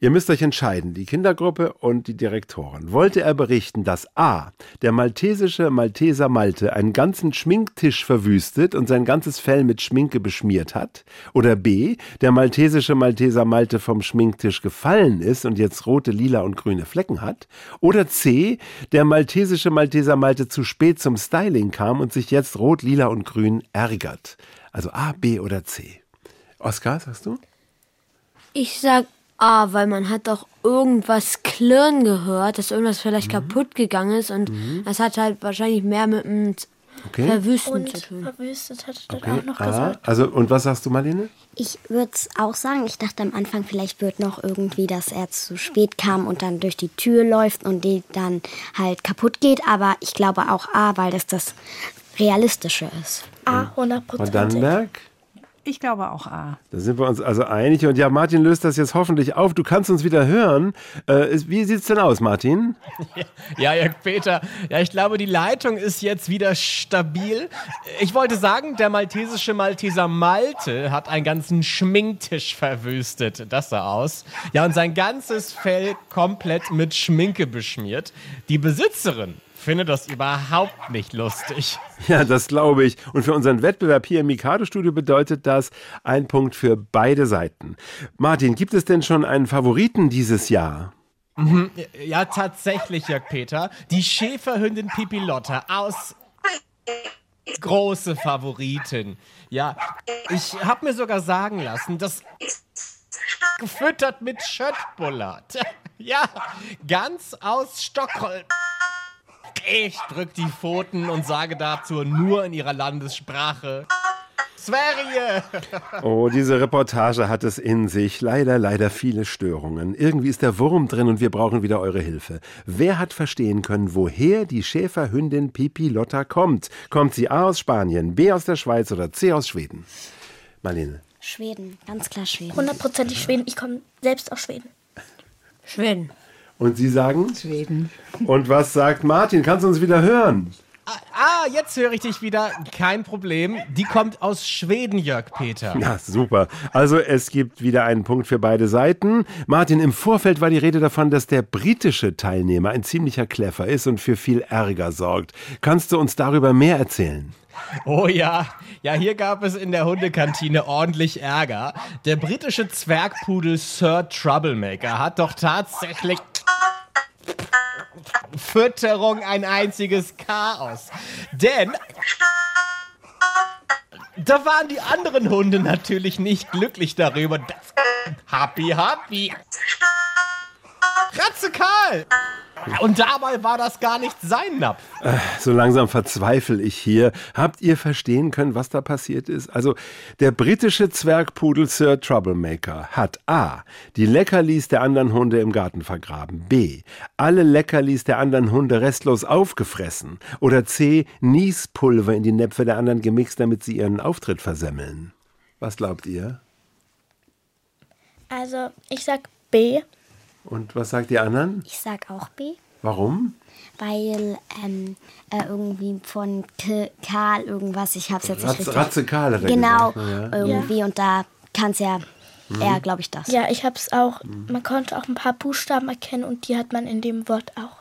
Ihr müsst euch entscheiden, die Kindergruppe und die Direktoren. Wollte er berichten, dass A, der maltesische Malteser Malte einen ganzen Schminktisch verwüstet und sein ganzes Fell mit Schminke beschmiert hat? Oder B, der maltesische Malteser Malte vom Schminktisch gefallen ist und jetzt rote, lila und grüne Flecken hat? Oder C, der maltesische Malteser Malte zu spät zum Styling kam und sich jetzt rot, lila und grün ärgert? Also A, B oder C. Oskar, sagst du? Ich sag A, weil man hat doch irgendwas klirren gehört, dass irgendwas vielleicht Mhm. kaputt gegangen ist und das hat halt wahrscheinlich mehr mit dem Okay. Verwüsten Und zu tun. verwüstet hat er Okay. auch noch A. gesagt. Also, und was sagst du, Marlene? Ich würde es auch sagen. Ich dachte am Anfang, vielleicht wird noch irgendwie, dass er zu spät kam und dann durch die Tür läuft und die dann halt kaputt geht. Aber ich glaube auch A, weil das das Realistische ist. A, 100 Frau Dannenberg? Ich glaube auch A. Da sind wir uns also einig. Und ja, Martin löst das jetzt hoffentlich auf. Du kannst uns wieder hören. Äh, wie sieht's denn aus, Martin? [laughs] Ja, Jörg Peter, ja, ich glaube, die Leitung ist jetzt wieder stabil. Ich wollte sagen, der maltesische Malteser Malte hat einen ganzen Schminktisch verwüstet. Das sah aus. Ja, und sein ganzes Fell komplett mit Schminke beschmiert. Die Besitzerin findet das überhaupt nicht lustig. Ja, das glaube ich. Und für unseren Wettbewerb hier im Mikado-Studio bedeutet das ein Punkt für beide Seiten. Martin, gibt es denn schon einen Favoriten dieses Jahr? Mhm. Ja, tatsächlich, Jörg Peter. Die Schäferhündin Pipi Lotta aus große Favoritin. Ja, ich habe mir sogar sagen lassen, dass gefüttert mit Schöttbullard. [laughs] Ja, ganz aus Stockholm. Ich drück die Pfoten und sage dazu nur in ihrer Landessprache. Sverige! Oh, diese Reportage hat es in sich. Leider, leider viele Störungen. Irgendwie ist der Wurm drin und wir brauchen wieder eure Hilfe. Wer hat verstehen können, woher die Schäferhündin Pipi Lotta kommt? Kommt sie A aus Spanien, B aus der Schweiz oder C aus Schweden? Marlene. Schweden, ganz klar Schweden. Hundertprozentig Schweden. Ich komme selbst aus Schweden. Schweden. Und Sie sagen? Schweden. Und was sagt Martin? Kannst du uns wieder hören? Ah, jetzt höre ich dich wieder. Kein Problem. Die kommt aus Schweden, Jörg Peter. Ja, super. Also es gibt wieder einen Punkt für beide Seiten. Martin, im Vorfeld war die Rede davon, dass der britische Teilnehmer ein ziemlicher Kleffer ist und für viel Ärger sorgt. Kannst du uns darüber mehr erzählen? Oh ja, ja, hier gab es in der Hundekantine ordentlich Ärger. Der britische Zwergpudel Sir Troublemaker hat doch tatsächlich Fütterung ein einziges Chaos. Denn da waren die anderen Hunde natürlich nicht glücklich darüber. Das happy, happy. Ratzekarl! Und dabei war das gar nicht sein Napf. Äh, so langsam verzweifle ich hier. Habt ihr verstehen können, was da passiert ist? Also, der britische Zwergpudel Sir Troublemaker hat A. die Leckerlis der anderen Hunde im Garten vergraben, B. alle Leckerlis der anderen Hunde restlos aufgefressen oder C. Niespulver in die Näpfe der anderen gemixt, damit sie ihren Auftritt versemmeln. Was glaubt ihr? Also, ich sag B. Und was sagt die anderen? Ich sag auch B, Warum? weil ähm, er irgendwie von K Karl irgendwas, ich hab's jetzt nicht Ratze, richtig. Ratze Karl hat er Genau, gesagt. Ja. irgendwie und da kann's ja Mhm. eher, glaube ich, das. Ja, ich hab's auch. Man konnte auch ein paar Buchstaben erkennen und die hat man in dem Wort auch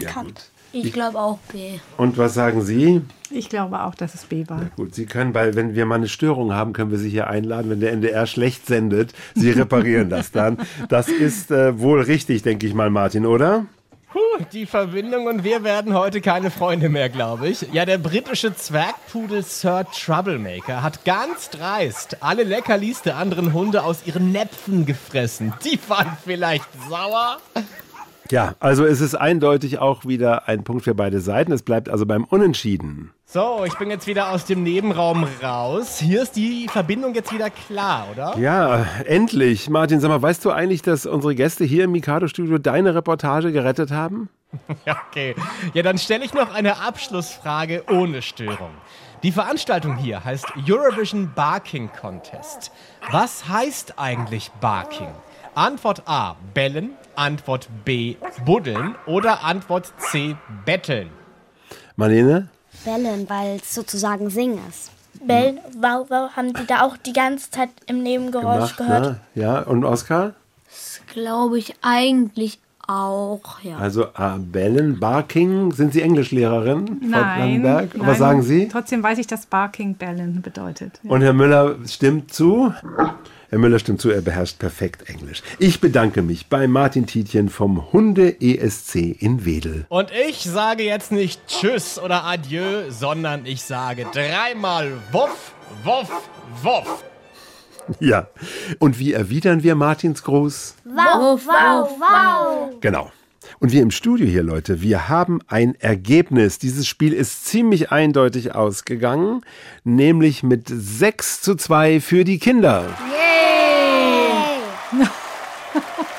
Ja, erkannt. Ich glaube auch B. Und was sagen Sie? Ich glaube auch, dass es B war. Gut, Sie können, weil wenn wir mal eine Störung haben, können wir Sie hier einladen, wenn der NDR schlecht sendet. Sie [laughs] reparieren das dann. Das ist äh, wohl richtig, denke ich mal, Martin, oder? Puh, die Verbindung und wir werden heute keine Freunde mehr, glaube ich. Ja, der britische Zwergpudel Sir Troublemaker hat ganz dreist alle Leckerlis der anderen Hunde aus ihren Näpfen gefressen. Die waren vielleicht sauer. Ja, also es ist eindeutig auch wieder ein Punkt für beide Seiten. Es bleibt also beim Unentschieden. So, ich bin jetzt wieder aus dem Nebenraum raus. Hier ist die Verbindung jetzt wieder klar, oder? Ja, endlich. Martin, sag mal, weißt du eigentlich, dass unsere Gäste hier im Mikado-Studio deine Reportage gerettet haben? [laughs] Ja, okay. Ja, dann stelle ich noch eine Abschlussfrage ohne Störung. Die Veranstaltung hier heißt Eurovision Barking Contest. Was heißt eigentlich Barking? Antwort A, bellen. Antwort B, buddeln. Oder Antwort C, betteln. Marlene? Bellen, weil es sozusagen Singen ist. Bellen, wow, wow, haben die da auch die ganze Zeit im Nebengeräusch Gemacht, gehört? ne? Ja, und Oskar? Glaube ich eigentlich auch, ja. Also äh, Bellen, Barking, sind Sie Englischlehrerin? Frau Nein, nein. Was sagen Sie? Trotzdem weiß ich, dass Barking Bellen bedeutet. Ja. Und Herr Müller stimmt zu? Herr Müller stimmt zu, er beherrscht perfekt Englisch. Ich bedanke mich bei Martin Tietjen vom Hunde ESC in Wedel. Und ich sage jetzt nicht Tschüss oder Adieu, sondern ich sage dreimal Wuff, Wuff, Wuff. Ja. Und wie erwidern wir Martins Gruß? Wow, wow, wow. Genau. Und wir im Studio hier, Leute, wir haben ein Ergebnis. Dieses Spiel ist ziemlich eindeutig ausgegangen, nämlich mit 6 zu 2 für die Kinder.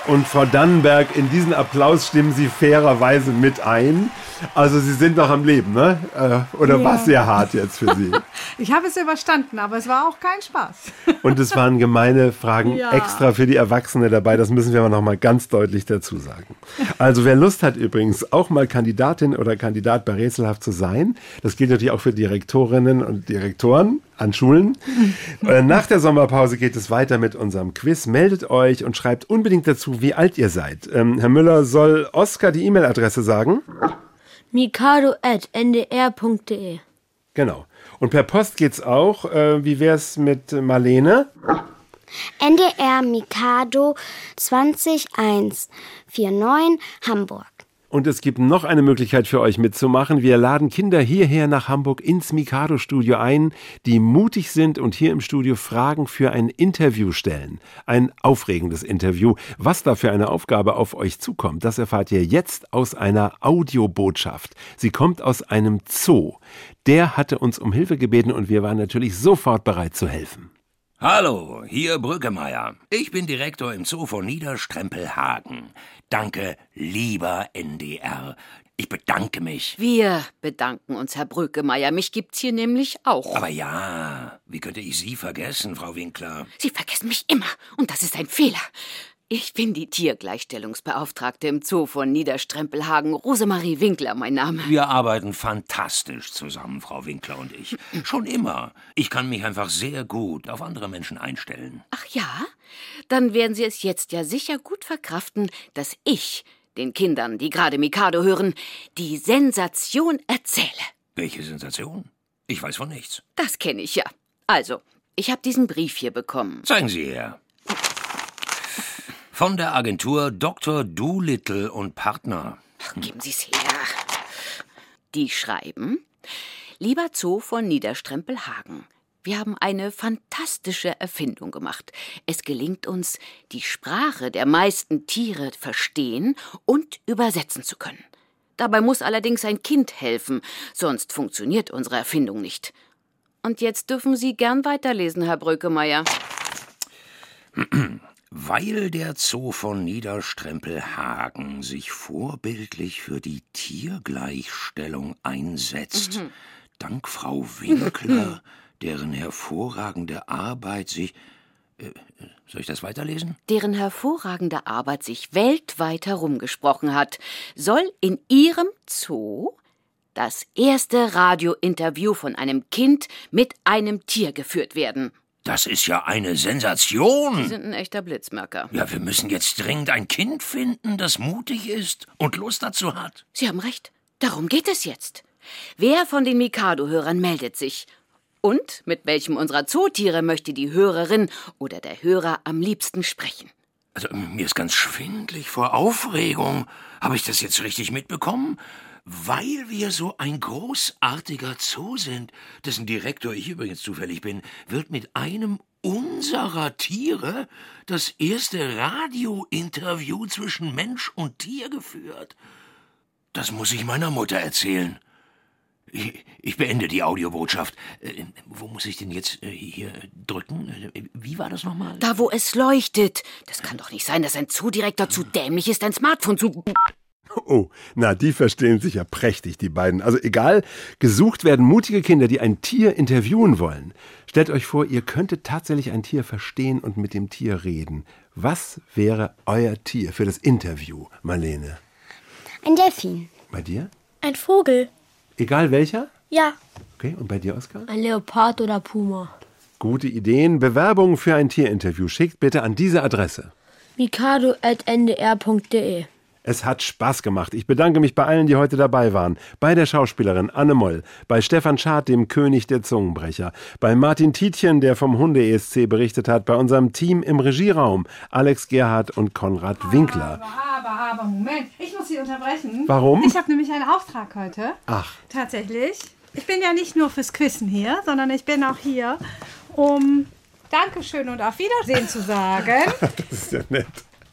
Und Frau Dannenberg, in diesen Applaus stimmen Sie fairerweise mit ein. Also Sie sind noch am Leben, ne? Äh, Oder Ja. war es sehr hart jetzt für Sie? [laughs] Ich habe es überstanden, aber es war auch kein Spaß. [laughs] Und es waren gemeine Fragen Ja. extra für die Erwachsene dabei. Das müssen wir aber noch mal ganz deutlich dazu sagen. Also wer Lust hat übrigens auch mal Kandidatin oder Kandidat bei Rätselhaft zu sein, das gilt natürlich auch für Direktorinnen und Direktoren an Schulen. Äh, Nach der Sommerpause geht es weiter mit unserem Quiz. Meldet euch und schreibt unbedingt dazu, wie alt ihr seid. Ähm, Herr Müller, soll Oskar die E-Mail-Adresse sagen? mikado.ndr.de Genau. Und per Post geht's auch. Äh, wie wär's mit Marlene? NDR Mikado 20149 Hamburg. Und es gibt noch eine Möglichkeit für euch mitzumachen. Wir laden Kinder hierher nach Hamburg ins Mikado-Studio ein, die mutig sind und hier im Studio Fragen für ein Interview stellen. Ein aufregendes Interview. Was da für eine Aufgabe auf euch zukommt, das erfahrt ihr jetzt aus einer Audiobotschaft. Sie kommt aus einem Zoo. Der hatte uns um Hilfe gebeten und wir waren natürlich sofort bereit zu helfen. Hallo, hier Brückemeier. Ich bin Direktor im Zoo von Niederstrempelhagen. Danke, lieber NDR. Ich bedanke mich. Wir bedanken uns, Herr Brückemeier. Mich gibt's hier nämlich auch. Aber ja, wie könnte ich Sie vergessen, Frau Winkler? Sie vergessen mich immer. Und das ist ein Fehler. Ich bin die Tiergleichstellungsbeauftragte im Zoo von Niederstrempelhagen. Rosemarie Winkler, mein Name. Wir arbeiten fantastisch zusammen, Frau Winkler und ich. Schon immer. Ich kann mich einfach sehr gut auf andere Menschen einstellen. Ach ja? Dann werden Sie es jetzt ja sicher gut verkraften, dass ich den Kindern, die gerade Mikado hören, die Sensation erzähle. Welche Sensation? Ich weiß von nichts. Das kenne ich ja. Also, ich habe diesen Brief hier bekommen. Zeigen Sie her. Von der Agentur Dr. Doolittle und Partner. Ach, geben Sie's her. Die schreiben: Lieber Zoo von Niederstrempelhagen. Wir haben eine fantastische Erfindung gemacht. Es gelingt uns, die Sprache der meisten Tiere verstehen und übersetzen zu können. Dabei muss allerdings ein Kind helfen, sonst funktioniert unsere Erfindung nicht. Und jetzt dürfen Sie gern weiterlesen, Herr Brökemeyer. [clears throat] Weil der Zoo von Niederstrempelhagen sich vorbildlich für die Tiergleichstellung einsetzt, Mhm. dank Frau Winkler, [laughs] deren hervorragende Arbeit sich. Äh, soll ich das weiterlesen? deren hervorragende Arbeit sich weltweit herumgesprochen hat, soll in ihrem Zoo das erste Radiointerview von einem Kind mit einem Tier geführt werden. Das ist ja eine Sensation. Sie sind ein echter Blitzmerker. Ja, wir müssen jetzt dringend ein Kind finden, das mutig ist und Lust dazu hat. Sie haben recht. Darum geht es jetzt. Wer von den Mikado-Hörern meldet sich? Und mit welchem unserer Zootiere möchte die Hörerin oder der Hörer am liebsten sprechen? Also, mir ist ganz schwindlig vor Aufregung. Habe ich das jetzt richtig mitbekommen? Weil wir so ein großartiger Zoo sind, dessen Direktor ich übrigens zufällig bin, wird mit einem unserer Tiere das erste Radiointerview zwischen Mensch und Tier geführt. Das muss ich meiner Mutter erzählen. Ich, ich beende die Audiobotschaft. Äh, wo muss ich denn jetzt äh, hier drücken? Wie war das nochmal? Da, wo es leuchtet. Das kann doch nicht sein, dass ein Zoodirektor zu dämlich ist, ein Smartphone zu. Oh, na, die verstehen sich ja prächtig, die beiden. Also egal, gesucht werden mutige Kinder, die ein Tier interviewen wollen. Stellt euch vor, ihr könntet tatsächlich ein Tier verstehen und mit dem Tier reden. Was wäre euer Tier für das Interview, Marlene? Ein Delfin. Bei dir? Ein Vogel. Egal welcher? Ja. Okay, und bei dir, Oskar? Ein Leopard oder Puma. Gute Ideen. Bewerbungen für ein Tierinterview schickt bitte an diese Adresse. mikado.ndr.de Es hat Spaß gemacht. Ich bedanke mich bei allen, die heute dabei waren. Bei der Schauspielerin Anne Moll, bei Stefan Schad, dem König der Zungenbrecher, bei Martin Tietjen, der vom Hunde-ESC berichtet hat, bei unserem Team im Regieraum, Alex Gerhardt und Konrad Winkler. Aber, aber, Moment. Ich muss Sie unterbrechen. Warum? Ich habe nämlich einen Auftrag heute. Ach, Tatsächlich. Ich bin ja nicht nur fürs Quissen hier, sondern ich bin auch hier, um Dankeschön und auf Wiedersehen zu sagen. [laughs] das ist ja nett.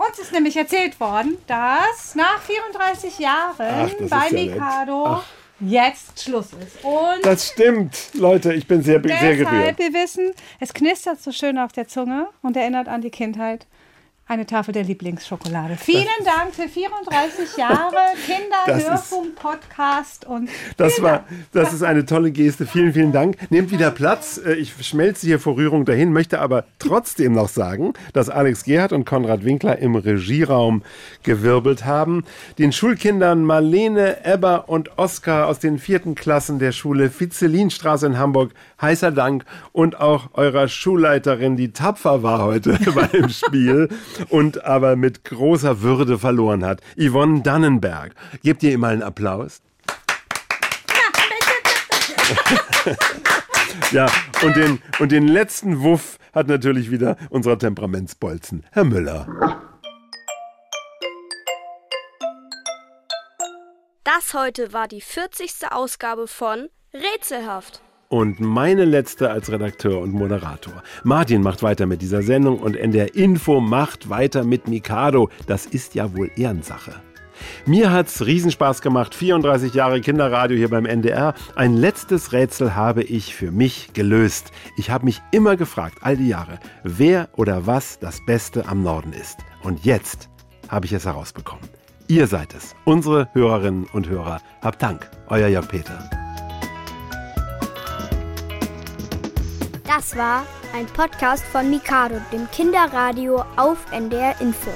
Uns ist nämlich erzählt worden, dass nach 34 Jahren Ach, bei ja. Mikado jetzt Schluss ist. Und Das stimmt. Leute, ich bin sehr, sehr deshalb, gerührt. wir wissen, es knistert so schön auf der Zunge und erinnert an die Kindheit. Eine Tafel der Lieblingsschokolade. Vielen Dank für 34 Jahre [laughs] Kinderhörfunk-Podcast und Das vielen war, Dank. das ist eine tolle Geste. Vielen, vielen Dank. Nehmt wieder Platz. Äh, Ich schmelze hier vor Rührung dahin, möchte aber trotzdem noch sagen, dass Alex Gerhardt und Konrad Winkler im Regieraum gewirbelt haben. Den Schulkindern Marlene, Ebber und Oskar aus den vierten Klassen der Schule Vizelinstraße in Hamburg heißer Dank und auch eurer Schulleiterin, die tapfer war heute [laughs] beim Spiel und aber mit großer Würde verloren hat. Yvonne Dannenberg. Gebt ihr ihr mal einen Applaus? [laughs] Ja, und den, und den letzten Wuff hat natürlich wieder unser Temperamentsbolzen, Herr Müller. Das heute war die 40. Ausgabe von Rätselhaft. Und meine letzte als Redakteur und Moderator. Martin macht weiter mit dieser Sendung und NDR Info macht weiter mit Mikado. Das ist ja wohl Ehrensache. Mir hat's Riesenspaß gemacht. 34 Jahre Kinderradio hier beim NDR. Ein letztes Rätsel habe ich für mich gelöst. Ich habe mich immer gefragt, all die Jahre, wer oder was das Beste am Norden ist. Und jetzt habe ich es herausbekommen. Ihr seid es, unsere Hörerinnen und Hörer. Habt Dank, euer Jörg Peter. Das war ein Podcast von Mikado, dem Kinderradio auf NDR Info.